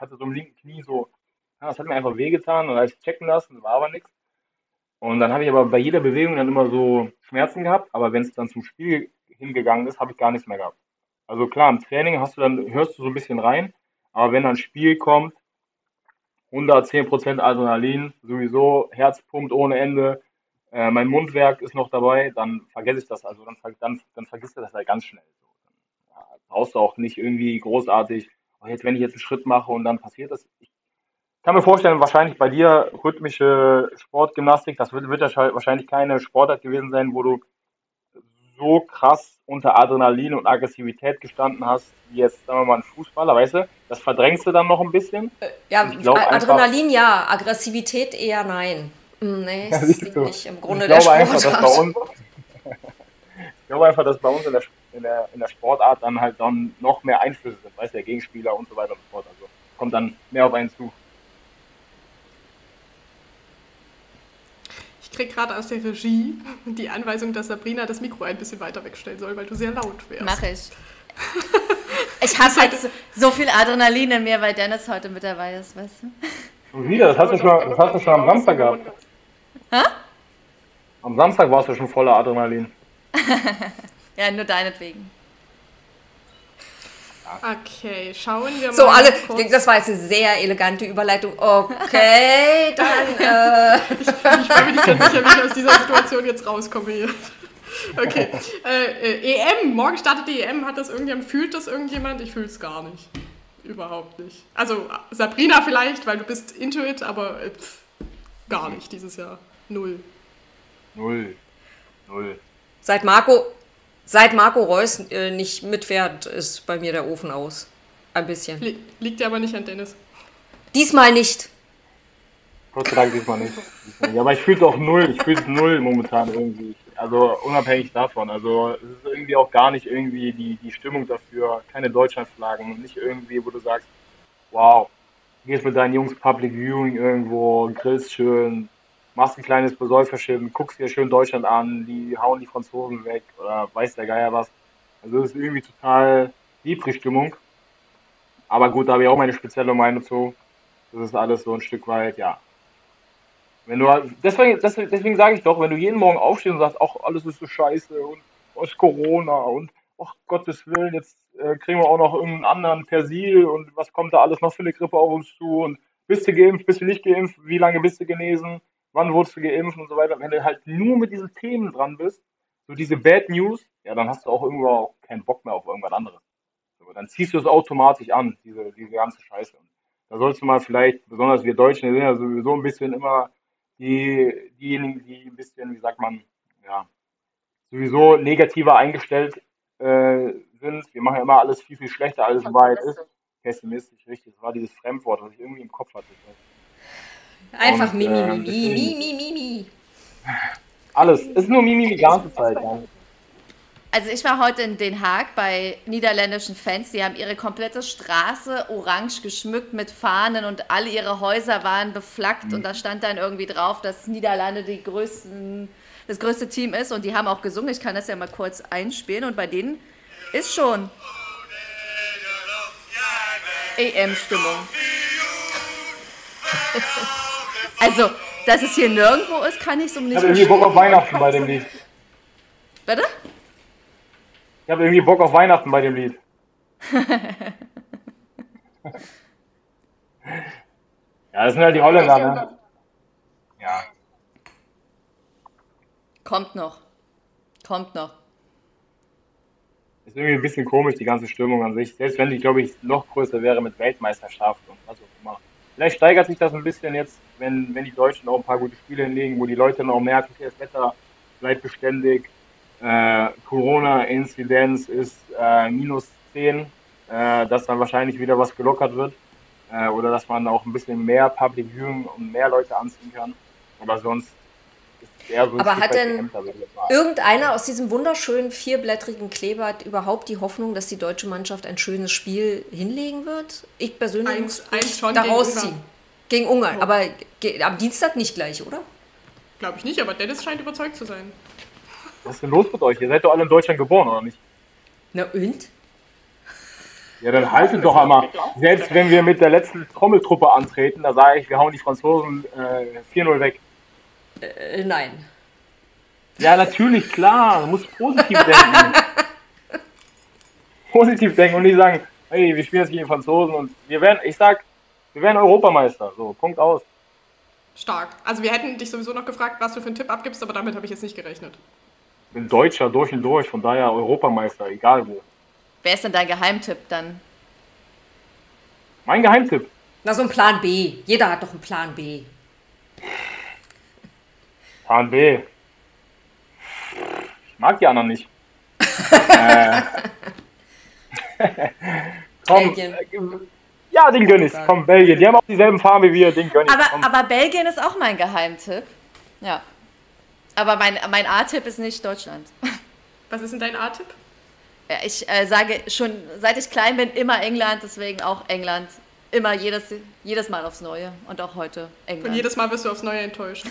hatte so im linken Knie so, ja, das hat mir einfach wehgetan und habe ich checken lassen, war aber nichts. Und dann habe ich aber bei jeder Bewegung dann immer so Schmerzen gehabt, aber wenn es dann zum Spiel hingegangen ist, habe ich gar nichts mehr gehabt. Also klar, im Training hast du dann, hörst du so ein bisschen rein, aber wenn dann ein Spiel kommt, 110% Adrenalin, sowieso Herzpumpt ohne Ende, äh, mein Mundwerk ist noch dabei, dann vergesse ich das, also dann, dann, dann vergisst du das halt ganz schnell. Ja, brauchst du auch nicht irgendwie großartig und jetzt, wenn ich jetzt einen Schritt mache und dann passiert das, ich kann mir vorstellen, wahrscheinlich bei dir rhythmische Sportgymnastik, das wird, wird ja wahrscheinlich keine Sportart gewesen sein, wo du so krass unter Adrenalin und Aggressivität gestanden hast, wie jetzt, sagen wir mal, ein Fußballer, weißt du? Das verdrängst du dann noch ein bisschen. Äh, ja, Adrenalin einfach, ja, Aggressivität eher nein. Hm, nee, das liegt nicht im Grunde ich glaube einfach, dass bei uns, ich glaube einfach, dass bei uns in der in der, in der Sportart dann halt dann noch mehr Einflüsse sind, weißt du, der Gegenspieler und so weiter und so fort. Also kommt dann mehr auf einen zu. Krieg gerade aus der Regie die Anweisung, dass Sabrina das Mikro ein bisschen weiter wegstellen soll, weil du sehr laut wärst. Mach ich. Ich habe halt so viel Adrenalin in mir, weil Dennis heute mit dabei ist, weißt du? Und wieder, das hast du schon, das hast du schon am Samstag gehabt. Hä? Am Samstag warst du schon voller Adrenalin. Ja, nur deinetwegen. Okay, schauen wir mal. So, alle, das war jetzt eine sehr elegante Überleitung. Okay, dann. Äh. ich, ich war mir nicht ganz sicher, wie ich aus dieser Situation jetzt rauskomme hier. Okay. Äh, äh, EM, morgen startet die EM. Hat das irgendjemand, fühlt das irgendjemand? Ich fühle es gar nicht. Überhaupt nicht. Also Sabrina vielleicht, weil du bist Intuit, aber äh, pff, gar nicht dieses Jahr. Null. Null. Null. Seit Marco Seit Marco Reus äh, nicht mitfährt, ist bei mir der Ofen aus. Ein bisschen. Liegt ja aber nicht an Dennis. Diesmal nicht. Gott sei Dank diesmal nicht. Ja, aber ich fühle es auch null. Ich fühle es null momentan irgendwie. Also unabhängig davon. Also es ist irgendwie auch gar nicht irgendwie die, die Stimmung dafür. Keine Deutschlandflaggen. Nicht irgendwie, wo du sagst, wow, gehst mit deinen Jungs Public Viewing irgendwo, grillst schön, machst ein kleines Besäuferchen, guckst dir schön Deutschland an, die hauen die Franzosen weg oder weiß der Geier was. Also das ist irgendwie total liebrig Stimmung. Aber gut, da habe ich auch meine spezielle Meinung zu. Das ist alles so ein Stück weit, ja. Wenn du deswegen, deswegen, deswegen sage ich doch, wenn du jeden Morgen aufstehst und sagst, ach, alles ist so scheiße und aus Corona und ach Gottes Willen, jetzt äh, kriegen wir auch noch irgendeinen anderen Persil und was kommt da alles noch für eine Grippe auf uns zu und bist du geimpft, bist du nicht geimpft, wie lange bist du genesen? Wann wurdest du geimpft und so weiter. Wenn du halt nur mit diesen Themen dran bist, so diese Bad News, ja, dann hast du auch irgendwo auch keinen Bock mehr auf irgendwas anderes. So, dann ziehst du es automatisch an, diese, diese ganze Scheiße. Und da sollst du mal vielleicht, besonders wir Deutschen, sind ja sowieso ein bisschen immer die, diejenigen, die ein bisschen, wie sagt man, ja, sowieso negativer eingestellt äh, sind. Wir machen ja immer alles viel, viel schlechter, als es Wahrheit ist. Pessimistisch, richtig. Das war dieses Fremdwort, was ich irgendwie im Kopf hatte. Einfach Mimi, äh, Mimi, Mimi, Mimi, Alles. Es ist nur Mimi die ganze Zeit. Ja. Also ich war heute in Den Haag bei niederländischen Fans, die haben ihre komplette Straße orange geschmückt mit Fahnen und alle ihre Häuser waren beflaggt mhm. und da stand dann irgendwie drauf, dass Niederlande die größten, das größte Team ist und die haben auch gesungen. Ich kann das ja mal kurz einspielen und bei denen ist schon EM-Stimmung. also, dass es hier nirgendwo ist, kann ich so nicht Ich habe irgendwie Bock auf Weihnachten bei dem Lied. Bitte? Ich habe irgendwie Bock auf Weihnachten bei dem Lied. ja, das sind halt die Holländer, ne? Ja. Kommt noch. Kommt noch. Ist irgendwie ein bisschen komisch, die ganze Stimmung an sich. Selbst wenn die, glaube ich, noch größer wäre mit Weltmeisterschaft und was auch immer. Vielleicht steigert sich das ein bisschen jetzt, wenn, wenn die Deutschen auch ein paar gute Spiele hinlegen, wo die Leute noch merken, okay, das Wetter bleibt beständig, äh, Corona-Inzidenz ist äh, minus 10, äh, dass dann wahrscheinlich wieder was gelockert wird äh, oder dass man auch ein bisschen mehr Public Viewing und mehr Leute anziehen kann. Aber sonst so Aber hat denn irgendeiner aus diesem wunderschönen vierblättrigen Kleeblatt überhaupt die Hoffnung, dass die deutsche Mannschaft ein schönes Spiel hinlegen wird? Ich persönlich eins, eins schon daraus ziehen. Gegen Ungarn. Oh. Aber am Dienstag nicht gleich, oder? Glaube ich nicht, aber Dennis scheint überzeugt zu sein. Was ist denn los mit euch? Ihr seid doch alle in Deutschland geboren, oder nicht? Na und? Ja, dann haltet doch einmal. Selbst wenn wir mit der letzten Trommeltruppe antreten, da sage ich, wir hauen die Franzosen äh, 4-0 weg. Äh, nein. Ja, natürlich, klar. Du musst positiv denken. positiv denken und nicht sagen, hey, wir spielen jetzt gegen die Franzosen und wir werden, ich sag, wir werden Europameister. So, Punkt aus. Stark. Also wir hätten dich sowieso noch gefragt, was du für einen Tipp abgibst, aber damit habe ich jetzt nicht gerechnet bin Deutscher durch und durch, von daher Europameister, egal wo. Wer ist denn dein Geheimtipp dann? Mein Geheimtipp? Na, so ein Plan B. Jeder hat doch einen Plan B. Plan B. Ich mag die anderen nicht. äh. Komm, Belgien. Ja, den gönn ich. Komm, Belgien. Die haben auch dieselben Farben wie wir, den gönn ich. Aber, aber Belgien ist auch mein Geheimtipp. Ja. Aber mein, mein A-Tipp ist nicht Deutschland. Was ist denn dein A-Tipp? Ja, ich äh, sage schon, seit ich klein bin, immer England, deswegen auch England. Immer jedes, jedes Mal aufs Neue und auch heute England. Und jedes Mal wirst du aufs Neue enttäuscht.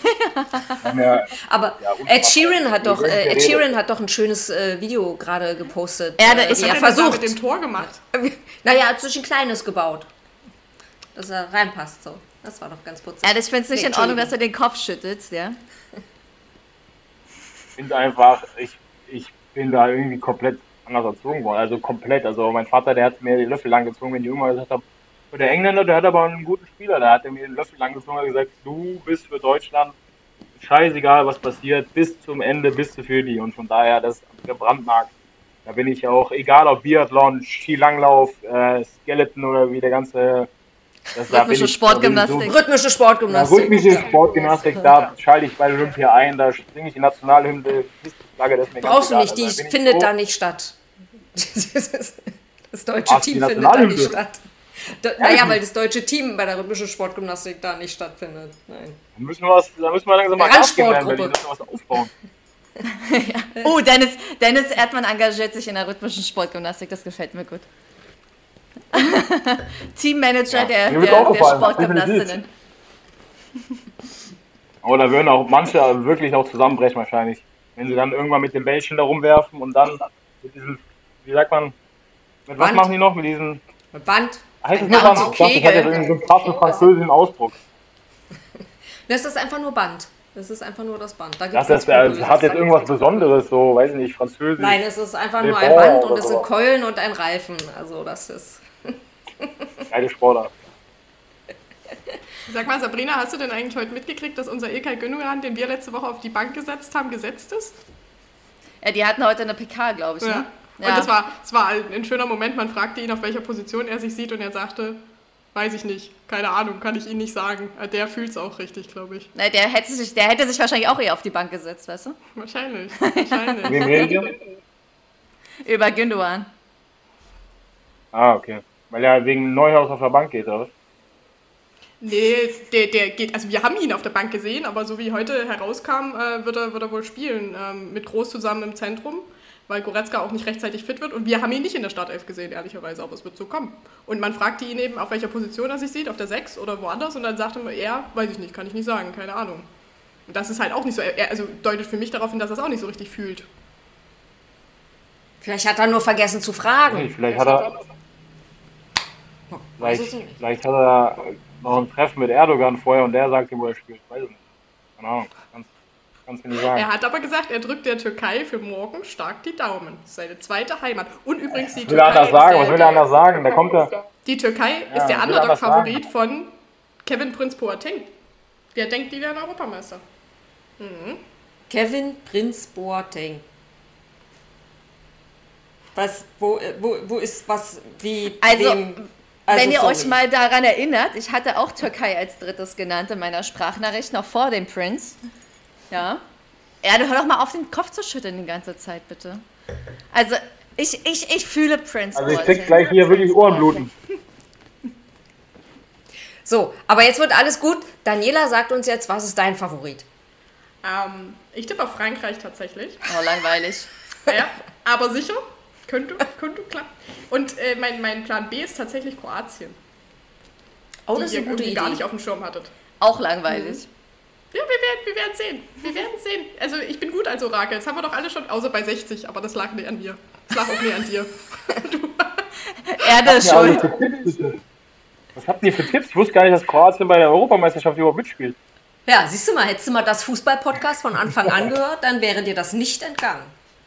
Aber Ed Sheeran hat doch, äh, Ed Sheeran hat doch ein schönes äh, Video gerade gepostet. Er, äh, ist er versucht. mit dem Tor gemacht. Naja, hat sich ein kleines gebaut. Dass er reinpasst so. Das war doch ganz putzig. Ja, ich finde es nicht nee, in Ordnung, dass du den Kopf schüttelst, ja finde einfach, ich, ich bin da irgendwie komplett anders erzogen worden. Also komplett. Also mein Vater, der hat mir die Löffel lang gezogen, wenn ich irgendwann gesagt habe, der Engländer, der hat aber einen guten Spieler, der hat mir den Löffel lang gezogen und gesagt, du bist für Deutschland scheißegal, was passiert, bis zum Ende bist du für die. Und von daher, das gebrandmarkt. Da bin ich auch, egal ob Biathlon, Skilanglauf, äh, Skeleton oder wie der ganze das rhythmische Sportgymnastik. So, rhythmische Sportgymnastik. Ja, rhythmische Sportgymnastik, da schalte ich bei Olympia ein, da singe ich die Nationalhymne, Flagge, das mir Brauchst du nicht, die also, findet da nicht statt. Das deutsche Team findet da nicht statt. Da, naja, weil das deutsche Team bei der rhythmischen Sportgymnastik da nicht stattfindet. Nein. Da müssen wir, was, da müssen wir langsam mal Gas geben, Berlin, was aufbauen. ja. Oh, Dennis, Dennis Erdmann engagiert sich in der rhythmischen Sportgymnastik, das gefällt mir gut. Teammanager ja, der, der, der Sportgymnastinnen. Aber da würden auch manche wirklich auch zusammenbrechen wahrscheinlich. Wenn sie dann irgendwann mit dem Bällchen da rumwerfen und dann mit diesem, wie sagt man, mit was machen die noch? Mit diesem. Mit Band. Heißt es nur Band? Ich dachte, das hat ja irgendwie so einen krassen französischen Ausdruck. Das ist einfach nur Band. Das ist einfach nur das Band. Da gibt's das, das, das hat jetzt irgendwas Besonderes, so, weiß ich nicht, französisch. Nein, es ist einfach nur ein Band und es sind Keulen und ein Reifen. Also das ist. Geile Sportart. Sag mal, Sabrina, hast du denn eigentlich heute mitgekriegt, dass unser Ilkay Gündogan, den wir letzte Woche auf die Bank gesetzt haben, gesetzt ist? Ja, die hatten heute eine PK, glaube ich. Ja. Ne? Und ja. das war, das war ein schöner Moment. Man fragte ihn, auf welcher Position er sich sieht, und er sagte, weiß ich nicht, keine Ahnung, kann ich Ihnen nicht sagen. Der fühlt es auch richtig, glaube ich. Na, der, hätte sich, der hätte sich wahrscheinlich auch eher auf die Bank gesetzt, weißt du? Wahrscheinlich. wahrscheinlich. Über Gündogan. Ah, okay. Weil er wegen Neuhaus auf der Bank geht, oder? Nee, der, der geht, also wir haben ihn auf der Bank gesehen, aber so wie heute herauskam, äh, wird, er, wird er wohl spielen. Ähm, mit Groß zusammen im Zentrum. Weil Goretzka auch nicht rechtzeitig fit wird. Und wir haben ihn nicht in der Startelf gesehen, ehrlicherweise, aber es wird so kommen. Und man fragte ihn eben, auf welcher Position er sich sieht, auf der 6 oder woanders. Und dann sagte er, weiß ich nicht, kann ich nicht sagen, keine Ahnung. Und das ist halt auch nicht so, er, also deutet für mich darauf hin, dass er es auch nicht so richtig fühlt. Vielleicht hat er nur vergessen zu fragen. Nee, vielleicht hat er. Vielleicht, vielleicht hat er noch ein Treffen mit Erdogan vorher und der sagt ihm, wo er spielt. Weiß ich nicht. Keine Ahnung. Kannst, kannst du nicht sagen. Er hat aber gesagt, er drückt der Türkei für morgen stark die Daumen. Seine zweite Heimat. Und übrigens die Was will er anders Türkei. sagen? ist Was der, will er anders sagen? Da kommt er. Die Türkei Ja, ist der er Underdog-Favorit von Kevin Prinz Boateng. Der denkt, die werden Europameister. Kevin Prinz Boateng. Was, wo, wo, wo ist was, wie, Also, wem? Also, Wenn ihr sorry. euch mal daran erinnert, ich hatte auch Türkei als drittes genannt in meiner Sprachnachricht, noch vor dem Prince. Ja. Ja, du hör doch mal auf, den Kopf zu schütteln die ganze Zeit, bitte. Also, ich, ich, ich fühle Prince. Also ich krieg gleich hier wirklich Ohrenbluten. So, aber jetzt wird alles gut. Daniela sagt uns jetzt, was ist dein Favorit? Ähm, ich tippe auf Frankreich tatsächlich. Oh, langweilig. Ja, aber sicher. Könnte, könnte klappen. Und äh, mein, mein Plan B ist tatsächlich Kroatien. Oh, die das ist ihr eine gute irgendwie gar nicht Idee. auf dem Schirm hattet. Auch langweilig. Ja, wir werden, wir werden sehen. Wir werden sehen. Also ich bin gut als Orakel. Das haben wir doch alle schon, außer bei 60, aber das lag nicht an mir. Das lag auch nicht an dir. Erde ist schuld. für Tipps, bitte. Was habt ihr für Tipps? Ich wusste gar nicht, dass Kroatien bei der Europameisterschaft überhaupt mitspielt. Ja, siehst du mal, hättest du mal das Fußball-Podcast von Anfang an gehört, dann wäre dir das nicht entgangen.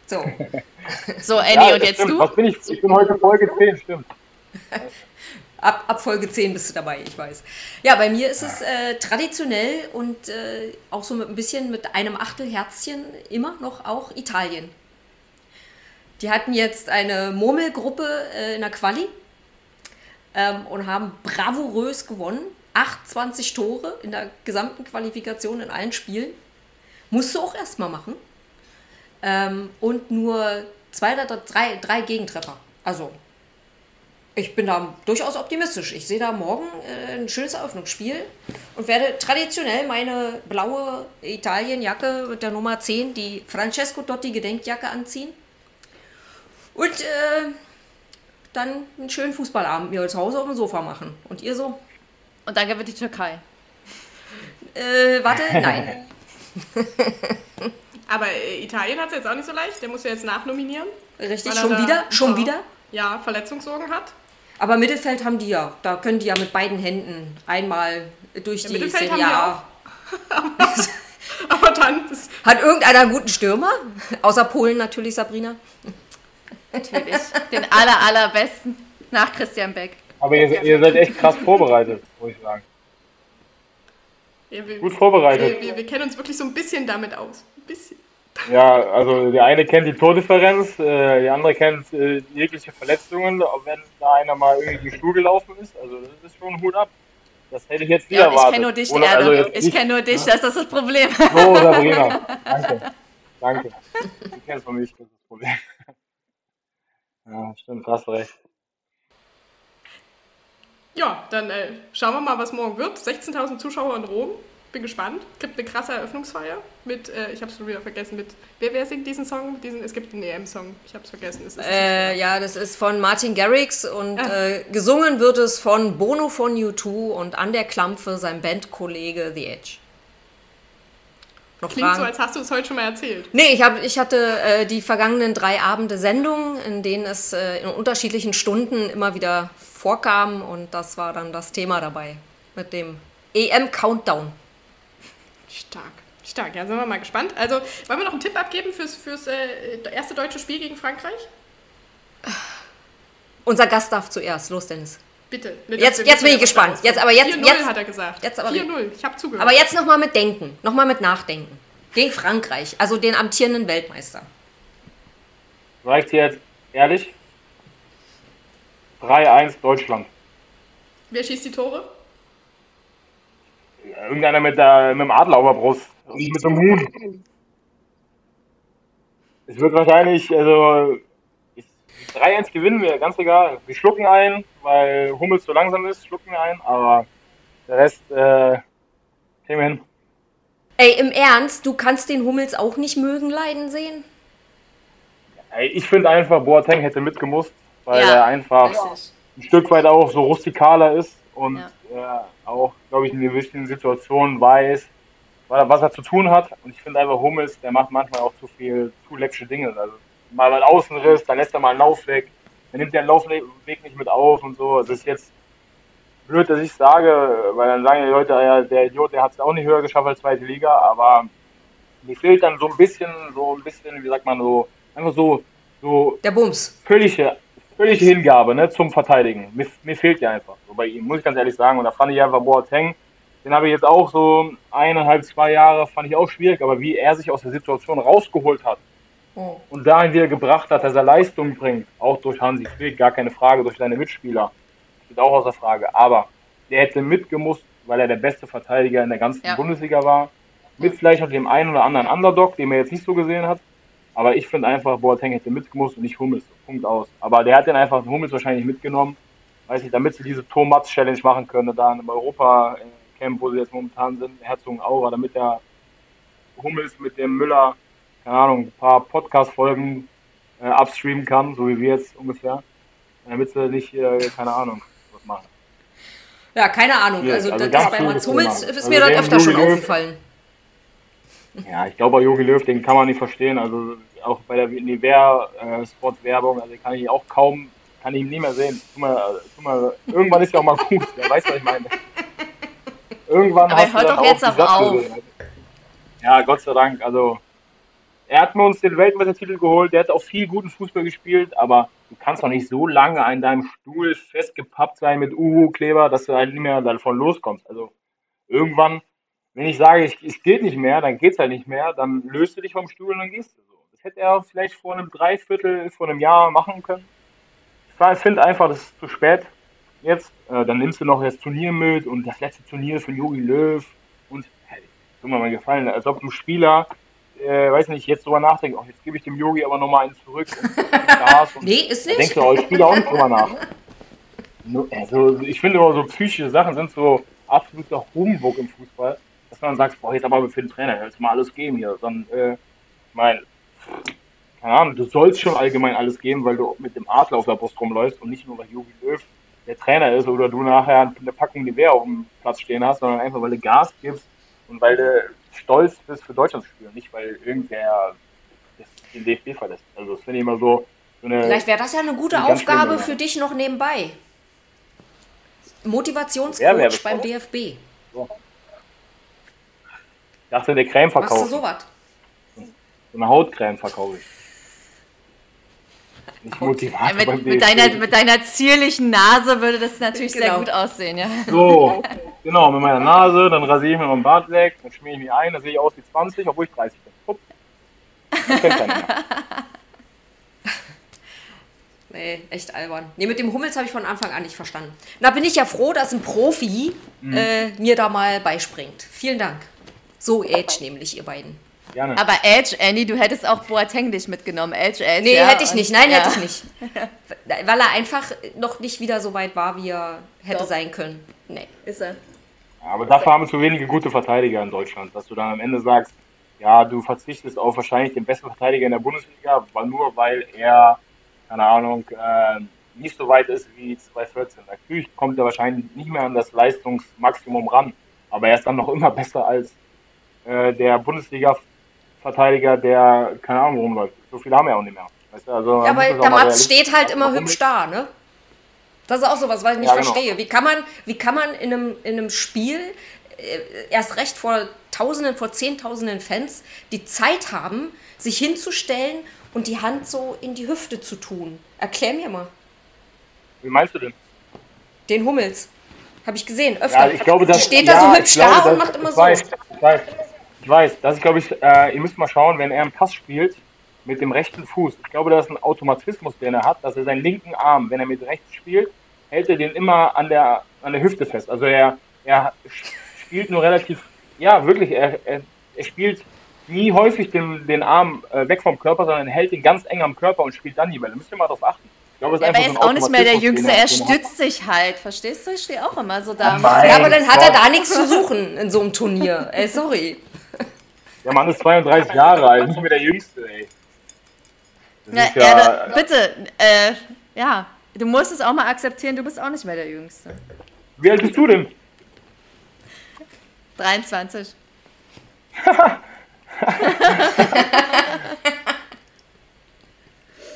So, So, Annie, Ja, und jetzt stimmt. du? Was bin ich? Ich bin heute Folge 10, stimmt. ab, ab Folge 10 bist du dabei, ich weiß. Ja, bei mir ist es äh, traditionell und äh, auch so mit ein bisschen mit einem Achtelherzchen immer noch auch Italien. Die hatten jetzt eine Murmelgruppe äh, in der Quali ähm, und haben bravourös gewonnen. 28 Tore in der gesamten Qualifikation in allen Spielen. Musst du auch erstmal machen. Ähm, und nur zwei oder drei, drei Gegentreffer. Also, ich bin da durchaus optimistisch. Ich sehe da morgen äh, ein schönes Eröffnungsspiel und werde traditionell meine blaue Italienjacke mit der Nummer 10, die Francesco Dotti Gedenkjacke anziehen. Und äh, dann einen schönen Fußballabend mir zu Hause auf dem Sofa machen. Und ihr so? Und dann gewinnt die Türkei. Äh, warte, nein. Aber äh, Italien hat es jetzt auch nicht so leicht. Der muss ja jetzt nachnominieren. Richtig, schon wieder? Schon wieder? Ja, Verletzungssorgen hat. Aber Mittelfeld haben die ja. Da können die ja mit beiden Händen einmal durch Ja, die Mittelfeld Serie haben A. Aber dann, Hat irgendeiner einen guten Stürmer? Außer Polen natürlich, Sabrina. Natürlich. Den aller, allerbesten nach Christian Beck. Aber ihr, ihr seid echt krass vorbereitet, muss ich sagen. ja, wir, Gut vorbereitet. wir, wir, wir kennen uns wirklich so ein bisschen damit aus. Ein bisschen. Ja, also der eine kennt die Tordifferenz, äh, der andere kennt äh, jegliche Verletzungen, auch wenn da einer mal irgendwie den Stuhl gelaufen ist. Also das ist schon Hut ab. Das hätte ich jetzt nie Ja, und ich erwartet. kenne nur dich, Oder- Erde. also ich kenne nur dich, das ist das Problem. So, Sabrina. Danke. Danke. Du kennst von mich, das ist das Problem. Ja, stimmt, hast recht. Ja, dann äh, schauen wir mal, was morgen wird. 16.000 Zuschauer in Rom. Bin gespannt. Gibt eine krasse Eröffnungsfeier mit, äh, ich habe es schon wieder vergessen, mit, wer, wer singt diesen Song? Diesen, es gibt einen EM-Song. Ich habe es vergessen. Es Äh, ja, das ist von Martin Garrix und Ah. äh, gesungen wird es von Bono von U2 und an der Klampfe sein Bandkollege The Edge. Noch Klingt Fragen? so, als hast du es heute schon mal erzählt. Nee, ich, hab, ich hatte äh, die vergangenen drei Abende Sendung, in denen es äh, in unterschiedlichen Stunden immer wieder vorkam und das war dann das Thema dabei mit dem EM-Countdown. Stark. Stark, ja, sind wir mal gespannt. Also, wollen wir noch einen Tipp abgeben fürs, fürs äh, erste deutsche Spiel gegen Frankreich? Unser Gast darf zuerst. Los, Dennis. Bitte. Ne, Jetzt- jetzt bin ich gespannt. Jetzt- aber jetzt- 4-0 jetzt- hat er gesagt. jetzt aber- 4-0. Ich habe zugehört. Aber jetzt nochmal mit Denken, nochmal mit Nachdenken. Gegen Frankreich, also den amtierenden Weltmeister. Ich dir jetzt ehrlich? 3-1 Deutschland. Wer schießt die Tore? Irgendeiner mit, der, mit dem Adler auf der Brust. Und nicht mit dem Huhn. Es wird wahrscheinlich, also ich- 3-1 gewinnen wir, ganz egal. Wir schlucken ein, weil Hummels so langsam ist, schlucken wir ein, aber der Rest äh, kriegen wir hin. Ey, im Ernst, du kannst den Hummels auch nicht mögen leiden sehen? Ey, ich finde einfach, Boateng hätte mitgemusst, weil Ja, er einfach ein Stück weit auch so rustikaler ist und Ja. Äh, auch, glaube ich, in gewissen Situationen weiß, wa- was er zu tun hat. Und ich finde einfach, Hummels, der macht manchmal auch zu viel, zu läppsche Dinge. Also mal einen Außenriss, dann lässt er mal einen Lauf weg, dann nimmt er den Laufweg nicht mit auf und so. Das ist jetzt blöd, dass ich sage, weil dann sagen die Leute, ja, der Idiot, der hat es auch nicht höher geschafft als zweite Liga, aber mir fehlt dann so ein bisschen, so ein bisschen, wie sagt man, so, einfach so, so Der Bums. völlige, völlige Hingabe ne, zum Verteidigen. Mir, mir fehlt ja einfach so bei ihm, muss ich ganz ehrlich sagen. Und da fand ich einfach Boateng, den habe ich jetzt auch so eineinhalb, zwei Jahre, fand ich auch schwierig, aber wie er sich aus der Situation rausgeholt hat Oh. und dahin wieder gebracht hat, dass er Leistung bringt, auch durch Hansi Flick, gar keine Frage, durch seine Mitspieler, steht auch außer Frage. Aber der hätte mitgemusst, weil er der beste Verteidiger in der ganzen Ja. Bundesliga war. Mit vielleicht noch dem einen oder anderen Underdog, den man jetzt nicht so gesehen hat. Aber ich finde einfach, Boateng hätte mitgemusst und nicht Hummels. Punkt aus. Aber der hat den einfach Hummels wahrscheinlich mitgenommen. Weiß nicht, damit sie diese Thomas-Challenge machen können, da im Europa-Camp, wo sie jetzt momentan sind, Herzog Aura, damit der Hummels mit dem Müller, keine Ahnung, ein paar Podcast-Folgen äh, upstreamen kann, so wie wir jetzt ungefähr. Damit sie nicht, äh, keine Ahnung, was machen. Ja, keine Ahnung. Also, also das bei Mats Hummels ist Also mir der öfter schon aufgefallen. Ja, ich glaube, bei Jogi Löw, den kann man nicht verstehen. Also auch bei der Nivea-Sport-Werbung, also kann ich auch kaum, kann ich ihn nie mehr sehen. Tu mal, tu mal, irgendwann ist ja auch mal gut. Wer weiß, was ich meine. Irgendwann Aber hast hört doch jetzt die auch auf. gesehen. Ja, Gott sei Dank. Also er hat mir uns den Weltmeistertitel geholt. Der hat auch viel guten Fußball gespielt, aber du kannst doch nicht so lange an deinem Stuhl festgepappt sein mit Uhu-Kleber, dass du halt nicht mehr davon loskommst. Also irgendwann, wenn ich sage, ich- es geht nicht mehr, dann geht's halt nicht mehr, dann löst du dich vom Stuhl und dann gehst du so. Das hätte er vielleicht vor einem Dreiviertel, vor einem Jahr machen können. Ich finde einfach, das ist zu spät jetzt. Äh, dann nimmst du noch das Turnier mit und das letzte Turnier von Jogi Löw und hey, tu mir mal gefallen, als ob ein Spieler, äh, weiß nicht, jetzt drüber nachdenkt, oh, jetzt gebe ich dem Yogi aber nochmal einen zurück und, und Nee, ist nicht. denkst du, oh, ich spiele auch nicht drüber nach. Also, ich finde immer so psychische Sachen sind so absoluter Humbug im Fußball, dass man sagt, boah, jetzt aber für den Trainer, jetzt mal alles geben hier. Dann, äh, ich mein, keine Ahnung, du sollst schon allgemein alles geben, weil du mit dem Adler auf der Brust rumläufst und nicht nur, weil Jogi Löw der Trainer ist oder du nachher eine Packung Gewehr auf dem Platz stehen hast, sondern einfach, weil du Gas gibst und weil du stolz bist für Deutschland zu spielen, nicht weil irgendwer den DFB verlässt. Also das finde ich immer so, so eine Vielleicht wäre das ja eine gute Eine Aufgabe für dich noch nebenbei. Motivationscoach beim? DFB. Ich dachte, der Creme Machst du verkauft. sowas? So eine Hautcreme verkaufe ich. Nicht Ja, Motivator mit, beim mit, DFB. deiner, mit deiner zierlichen Nase würde das natürlich sehr Genau. gut aussehen, ja. So, genau, mit meiner Nase, dann rasiere ich mir meinen Bart weg, dann schmiere ich mich ein, dann sehe ich aus wie 20, obwohl ich 30 bin. Hup. Das kennt keiner mehr. Nee, echt albern. Nee, mit dem Hummels habe ich von Anfang an nicht verstanden. Da bin ich ja froh, dass ein Profi Mhm. äh, mir da mal beispringt. Vielen Dank. So Edge nämlich, ihr beiden. Gerne. Aber Edge, Annie, du hättest auch Boateng dich mitgenommen. Edge, Edge. Nee, ja, hätte ich nicht. Nein, ja. hätte ich nicht. Weil er einfach noch nicht wieder so weit war, wie er hätte Doch. sein können. Nee. Ist er. Aber dafür haben wir zu wenige gute Verteidiger in Deutschland, dass du dann am Ende sagst, ja, du verzichtest auf wahrscheinlich den besten Verteidiger in der Bundesliga, weil nur weil er, keine Ahnung, äh, nicht so weit ist wie 2014. Natürlich kommt er wahrscheinlich nicht mehr an das Leistungsmaximum ran, aber er ist dann noch immer besser als äh, der Bundesliga-Verteidiger, der, keine Ahnung, rumläuft. So viele haben wir auch nicht mehr. Weißt du, also, Ja, aber der Mats steht halt immer hübsch da, ne? Das ist auch sowas, was ich nicht Ja, genau. verstehe. Wie kann man, wie kann man in einem, in einem Spiel äh, erst recht vor Tausenden, vor Zehntausenden Fans die Zeit haben, sich hinzustellen und die Hand so in die Hüfte zu tun? Erklär mir mal. Wie meinst du denn? Den Hummels. Habe ich gesehen, öfter. Ja, ich glaube, das Steht da ja, so hübsch glaube, da und macht immer so. Weiß, ich weiß, ich weiß. Das ist, glaube ich, äh, ihr müsst mal schauen, wenn er einen Pass spielt mit dem rechten Fuß. Ich glaube, das ist ein Automatismus, den er hat, dass er seinen linken Arm, wenn er mit rechts spielt, hält er den immer an der, an der Hüfte fest. Also er, er spielt nur relativ, ja, wirklich, er, er, er spielt nie häufig den, den Arm äh, weg vom Körper, sondern hält ihn ganz eng am Körper und spielt dann die Bälle. Müsst ihr mal drauf achten. Glaube, Ja, aber er ist so auch nicht mehr der Jüngste, er stützt sich halt. Verstehst du? Ich stehe auch immer so da. Ja, aber dann hat er da nichts zu suchen in so einem Turnier. Ey, sorry. Der Mann ist 32 Jahre alt, nicht mehr der Jüngste, ey. Na, ja, Erde, bitte, äh, ja, du musst es auch mal akzeptieren, du bist auch nicht mehr der Jüngste. Wie alt bist du denn? 23.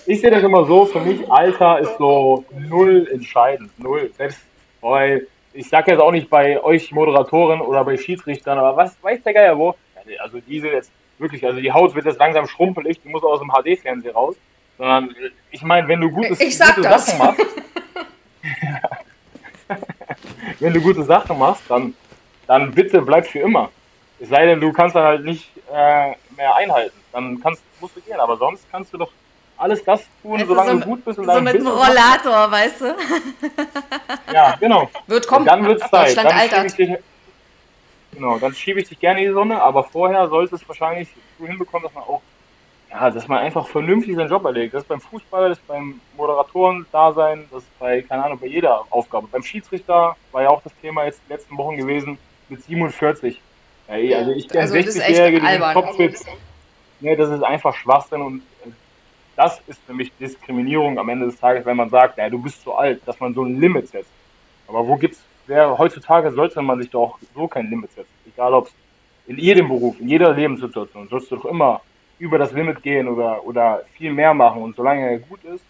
ich sehe das immer so, für mich Alter ist so null entscheidend. Null. Selbst bei, ich sag jetzt auch nicht bei euch Moderatoren oder bei Schiedsrichtern, aber was weiß der Geier wo? Also diese jetzt wirklich, also die Haut wird jetzt langsam schrumpelig, die muss aus dem HD-Fernseher raus. Sondern ich meine, wenn du gutes, ich sag gute das. Sachen machst, wenn du gute Sachen machst, dann, dann bitte bleib für immer. Es sei denn, du kannst dann halt nicht äh, mehr einhalten. Dann kannst, musst du gehen. Aber sonst kannst du doch alles das tun, Es solange ist du gut bist. Und So mit machst. Rollator, weißt du? Ja, genau. Wird kommen. Und dann wird's Zeit. Deutschland Dann altert. Genau, dann schiebe ich dich gerne in die Sonne, aber vorher sollte es wahrscheinlich so hinbekommen, dass man auch, ja, dass man einfach vernünftig seinen Job erlegt. Das ist beim Fußball, das ist beim Moderatoren-Dasein, das ist bei, keine Ahnung, bei jeder Aufgabe. Beim Schiedsrichter war ja auch das Thema jetzt die letzten Wochen gewesen mit 47. Ja, eh, also ich kenne Also das ist echt 60-Jährige, die sind topfit. Nee, das ist einfach Schwachsinn und äh, das ist für mich Diskriminierung am Ende des Tages, wenn man sagt, ja, du bist zu alt, dass man so ein Limit setzt. Aber wo gibt's, wer, heutzutage sollte man sich doch so kein Limit setzen. Egal ob es in jedem Beruf, in jeder Lebenssituation, sollst du doch immer über das Limit gehen oder, oder viel mehr machen. Und solange er gut ist,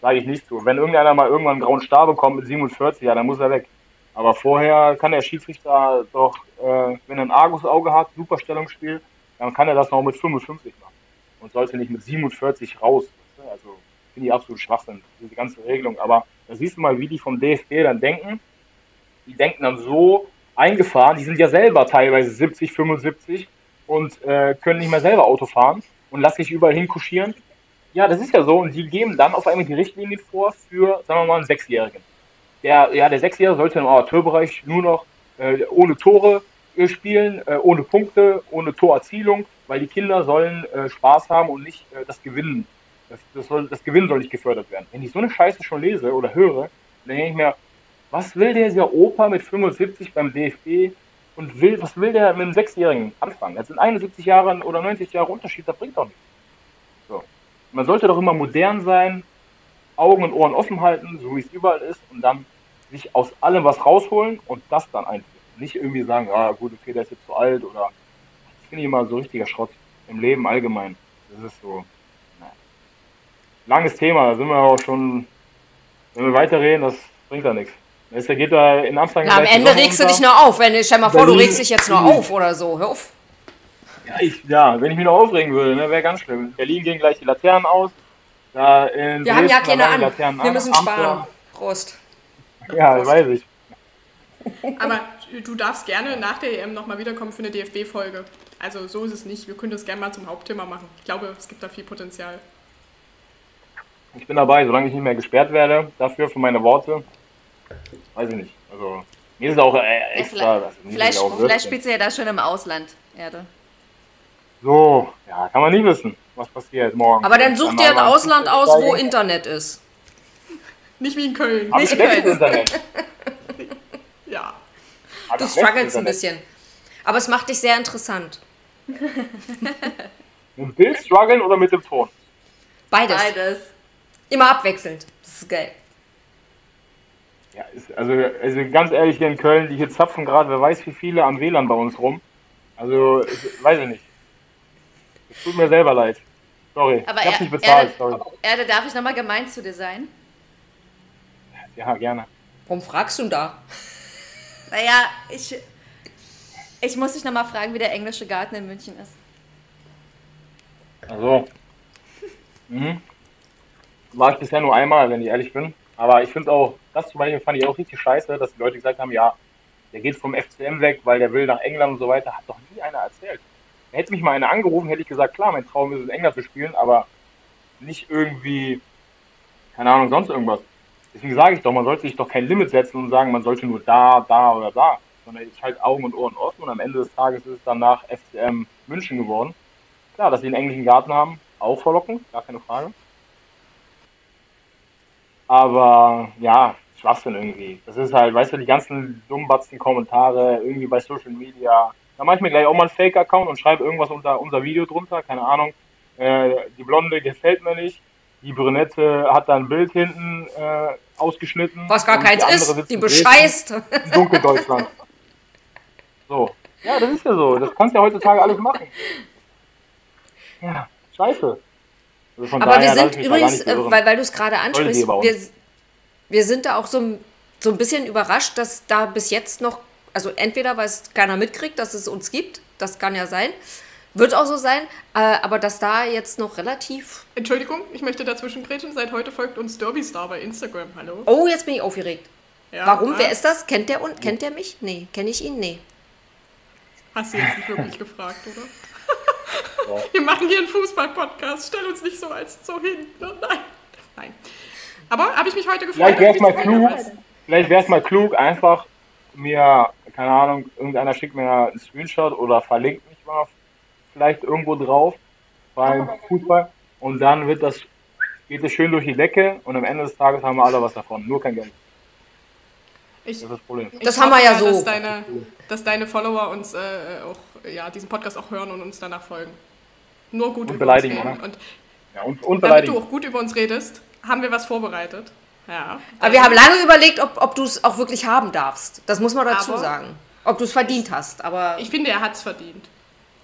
sage ich nicht zu. Wenn irgendeiner mal irgendwann einen grauen Star bekommt mit 47, ja, dann muss er weg. Aber vorher kann der Schiedsrichter doch, äh, wenn er ein Argus-Auge hat, super Stellungsspiel, dann kann er das noch mit 55 machen. Und sollte nicht mit 47 raus. Also finde ich absolut Schwachsinn, diese ganze Regelung. Aber da siehst du mal, wie die vom DFB dann denken. Die denken dann so eingefahren, die sind ja selber teilweise 70, 75 und äh, können nicht mehr selber Auto fahren und lassen sich überall hinkuschieren. Ja, das ist ja so. Und die geben dann auf einmal die Richtlinie vor für, sagen wir mal, einen Sechsjährigen. Der, ja, der Sechsjährige sollte im Amateurbereich nur noch äh, ohne Tore äh, spielen, äh, ohne Punkte, ohne Torerzielung, weil die Kinder sollen äh, Spaß haben und nicht äh, das Gewinnen. Das, das, soll, das Gewinn soll nicht gefördert werden. Wenn ich so eine Scheiße schon lese oder höre, dann denke ich mir, was will der dieser Opa mit 75 beim DFB und will, was will der mit einem Sechsjährigen anfangen? Das sind 71 Jahre oder 90 Jahre Unterschied, das bringt doch nichts. So. Man sollte doch immer modern sein, Augen und Ohren offen halten, so wie es überall ist, und dann sich aus allem was rausholen und das dann einführen. Nicht irgendwie sagen, ah gut, okay, der ist jetzt zu alt oder das finde ich immer so richtiger Schrott im Leben allgemein. Das ist so. Naja. Langes Thema, da sind wir auch schon, wenn wir weiterreden, das bringt da nichts. Es geht da in Amsterdam. Na, am Ende regst du dich noch auf. Wenn, stell mal vor, du regst dich jetzt noch auf oder so. Hör auf. Ja, ich, ja, wenn ich mich noch aufregen würde, ne, wäre ganz schlimm. In Berlin gehen gleich die Laternen aus. Da in Wir haben ja Dresden, keine an. Laternen Wir an. müssen Amsterdam- sparen. Prost. Ja, weiß ich. Aber du darfst gerne nach der EM nochmal wiederkommen für eine DFB-Folge. Also so ist es nicht. Wir können das gerne mal zum Hauptthema machen. Ich glaube, es gibt da viel Potenzial. Ich bin dabei, solange ich nicht mehr gesperrt werde, dafür für meine Worte. Weiß ich nicht. Also, mir ist es auch äh, Ja, extra. vielleicht, also, vielleicht, spielt sie ja da schon im Ausland, Erde. So, ja, kann man nie wissen, was passiert morgen. Aber dann such dir ein Ausland aus, wo. Internet ist. Nicht wie in Köln. Hab ich nicht schlechtes Köln. Internet. Ja. Hab Du struggles ein bisschen. Aber es macht dich sehr interessant. Mit dem Bild strugglen oder mit dem Ton? Beides. Beides. Immer abwechselnd. Das ist geil. Ja, ist, also, also ganz ehrlich, hier in Köln, die hier zapfen gerade, wer weiß wie viele am WLAN bei uns rum. Also, ich, weiß ich nicht. Es tut mir selber leid. Sorry, Aber ich hab's er- nicht bezahlt, Erde, sorry. Erde, darf ich nochmal gemein zu dir sein? Ja, gerne. Warum fragst du da? Naja, ich, ich muss dich nochmal fragen, wie der englische Garten in München ist. Also. Mhm. War ich bisher nur einmal, wenn ich ehrlich bin. Aber ich finde auch, das zum Beispiel fand ich auch richtig scheiße, dass die Leute gesagt haben, ja, der geht vom FCM weg, weil der will nach England und so weiter. Hat doch nie einer erzählt. Hätte mich mal einer angerufen, hätte ich gesagt, klar, mein Traum ist es, in England zu spielen, aber nicht irgendwie, keine Ahnung, sonst irgendwas. Deswegen sage ich doch, man sollte sich doch kein Limit setzen und sagen, man sollte nur da, da oder da. Sondern jetzt halt Augen und Ohren offen und am Ende des Tages ist es dann nach FCM München geworden. Klar, dass sie einen englischen Garten haben, auch verlockend, gar keine Frage. Aber ja, Schwachsinn irgendwie. Das ist halt, weißt du, die ganzen dummbatzen Kommentare irgendwie bei Social Media. Da mache ich mir gleich auch mal einen Fake-Account und schreibe irgendwas unter unser Video drunter, keine Ahnung. äh, die Blonde gefällt mir nicht, die Brünette hat da ein Bild hinten äh, ausgeschnitten. Was gar keins ist, die bescheißt. Dunkeldeutschland. So. Ja, das ist ja so. Das kannst du ja heutzutage alles machen. Ja, scheiße. Also Aber wir daher lass sind übrigens, äh, weil, weil du es gerade ansprichst, wir, wir sind da auch so, ein- so ein bisschen überrascht, dass da bis jetzt noch, also entweder weil es keiner mitkriegt, dass es uns gibt, das kann ja sein, wird auch so sein, äh, aber dass da jetzt noch relativ. Entschuldigung, ich möchte dazwischen grätschen. Seit heute folgt uns Derby Star bei Instagram. Hallo. Oh, jetzt bin ich aufgeregt. Ja, Warum? ah, Wer ist das? Kennt der und kennt der mich? Nee, kenne ich ihn? Nee. Hast du jetzt nicht wirklich gefragt, oder? Wir machen hier einen Fußball-Podcast. Stell uns nicht so als so hin. Ne? Nein. Nein. Aber habe ich mich heute gefragt. Vielleicht wäre es mal klug, weiß. vielleicht wäre es mal klug, einfach mir, keine Ahnung, irgendeiner schickt mir einen Screenshot oder verlinkt mich mal vielleicht irgendwo drauf beim Fußball und dann wird das, geht es schön durch die Decke und am Ende des Tages haben wir alle was davon, nur kein Geld. Ich, Das ist das Problem. ich Das haben wir hoffe ja so. Dass deine, dass deine Follower uns äh, auch, ja, diesen Podcast auch hören und uns danach folgen. Nur gut Und über uns reden. oder? Und Ja, und, und damit du auch gut über uns redest, haben wir was vorbereitet. Ja. Aber wir haben lange überlegt, ob, ob du es auch wirklich haben darfst. Das muss man dazu Aber- sagen. Ob du es verdient hast. Aber Ich finde, er hat es verdient.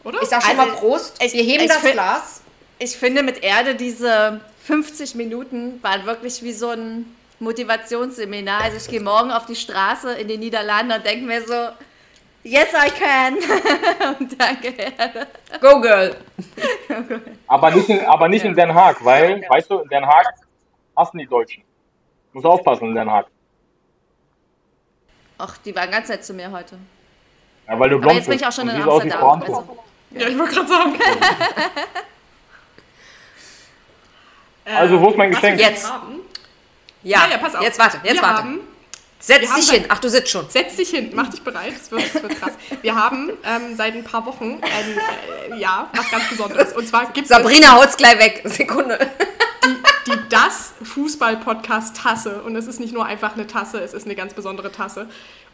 Oder? ich sag schon Also, mal Prost. ich- wir heben ich das find- Glas. Ich finde mit Erde diese 50 Minuten waren wirklich wie so ein Motivationsseminar. Also ich gehe morgen auf die Straße in die Niederlande und denke mir so, yes I can. und danke Erde. Go, Girl. Aber nicht, in, aber nicht in Den Haag, weil, weißt du, in Den Haag hassen die Deutschen. Muss aufpassen Haag. Ach, die waren ganz nett zu mir heute. Ja, weil du Aber blond jetzt bin ich auch bist schon und in Amsterdam. Also, ja, ich wollte gerade sagen. Also, wo ist mein Was wir Geschenk? Jetzt. Ja, ja, ja, pass auf. jetzt warte, jetzt wir warte. Haben, Setz dich hin. Ach, du sitzt schon. Setz dich hin, mach dich bereit, es wird, es wird krass. Wir haben ähm, seit ein paar Wochen ein, äh, ja, was ganz Besonderes. Und zwar gibt es Sabrina haut's gleich weg. Sekunde. Das Fußball-Podcast-Tasse. Und es ist nicht nur einfach eine Tasse, es ist eine ganz besondere Tasse.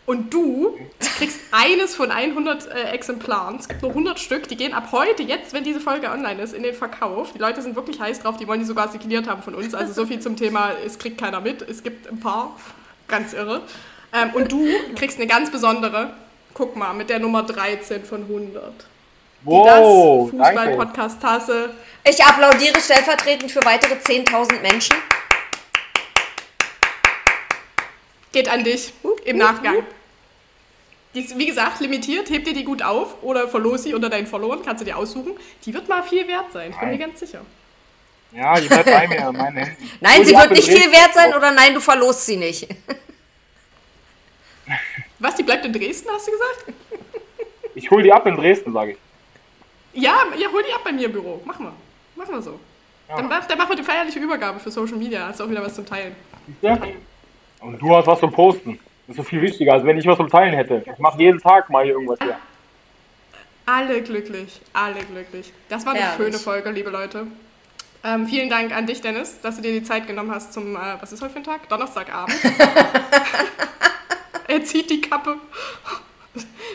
Und du kriegst eines von 100 äh, Exemplaren. Es gibt nur 100 Stück. Die gehen ab heute, jetzt, wenn diese Folge online ist, in den Verkauf. Die Leute sind wirklich heiß drauf. Die wollen die sogar signiert haben von uns. Also so viel zum Thema, es kriegt keiner mit. Es gibt ein paar. Ganz irre. Ähm, und du kriegst eine ganz besondere. Guck mal, mit der Nummer 13 von 100. Wow, das danke. Fußball-Podcast-Tasse. Ich applaudiere stellvertretend für weitere 10.000 Menschen. Geht an dich im Nachgang. Die ist, wie gesagt, limitiert. Heb dir die gut auf oder verlos sie unter deinen Followern. Kannst du dir aussuchen. Die wird mal viel wert sein. Ich bin mir ganz sicher. Ja, die bleibt bei mir Händen. Nein, sie die wird nicht viel wert sein oder nein, du verlost sie nicht. Was, die bleibt in Dresden, hast du gesagt? Ich hol die ab in Dresden, sage ich. Ja, ja, hol die ab bei mir im Büro. Mach mal. Mach mal so. Dann, mach- dann machen wir die feierliche Übergabe für Social Media. Hast du auch wieder was zum Teilen. Du? Und du hast was zum Posten. Das ist so viel wichtiger, als wenn ich was zum Teilen hätte. Ich mache jeden Tag mal hier irgendwas her. Alle glücklich. Alle glücklich. Das war eine Herrlich. schöne Folge, liebe Leute. Ähm, vielen Dank an dich, Dennis, dass du dir die Zeit genommen hast zum, äh, was ist heute für ein Tag? Donnerstagabend. er zieht die Kappe.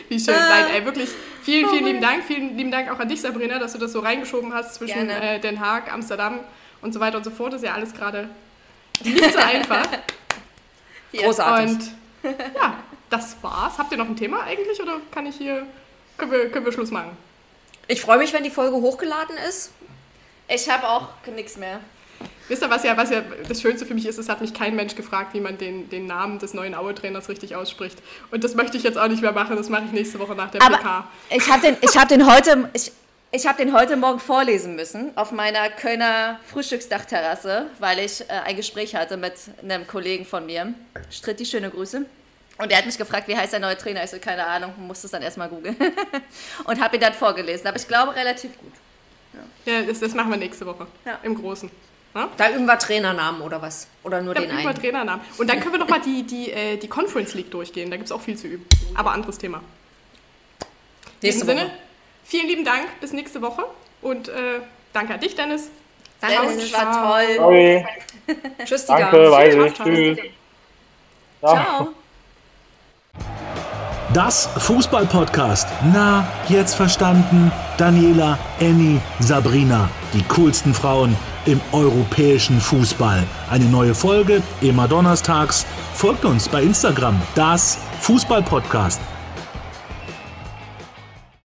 Wie schön. Nein, ey, wirklich vielen, vielen lieben Dank. Vielen lieben Dank auch an dich, Sabrina, dass du das so reingeschoben hast zwischen äh, Den Haag, Amsterdam und so weiter und so fort. Das ist ja alles gerade nicht so einfach. Großartig. Und ja, das war's. Habt ihr noch ein Thema eigentlich oder kann ich hier, können wir, können wir Schluss machen? Ich freue mich, wenn die Folge hochgeladen ist. Ich habe auch nichts mehr. Wisst ihr, was ja, was ja das Schönste für mich ist, es hat mich kein Mensch gefragt, wie man den, den Namen des neuen Aue-Trainers richtig ausspricht. Und das möchte ich jetzt auch nicht mehr machen, das mache ich nächste Woche nach der Aber PK. ich habe den, ich hab den heute... Ich, ich habe den heute Morgen vorlesen müssen auf meiner Kölner Frühstücksdachterrasse, weil ich äh, ein Gespräch hatte mit einem Kollegen von mir. Stritti, schöne Grüße. Und er hat mich gefragt, wie heißt der neue Trainer? Ich so, keine Ahnung, musste es dann erstmal googeln. und habe ihn dann vorgelesen. Aber ich glaube, relativ gut. Ja, das, das machen wir nächste Woche. Ja. Im Großen. Ja? Da üben wir Trainernamen oder was? Oder nur Ja, den einen? Trainernamen. Und dann können wir noch mal die, die, äh, die Conference League durchgehen. Da gibt es auch viel zu üben. Aber anderes Thema. In Nächste diesem Sinne, vielen lieben Dank. Bis nächste Woche. Und äh, danke an dich, Dennis. Dennis, es war toll. Sorry. Tschüss, die Danke, Damen. weiß ich. Ciao. Tschüss. Ciao. Das Fußball-Podcast. Na, jetzt verstanden. Daniela, Annie, Sabrina. Die coolsten Frauen im europäischen Fußball. Eine neue Folge immer donnerstags. Folgt uns bei Instagram. Das Fußball-Podcast.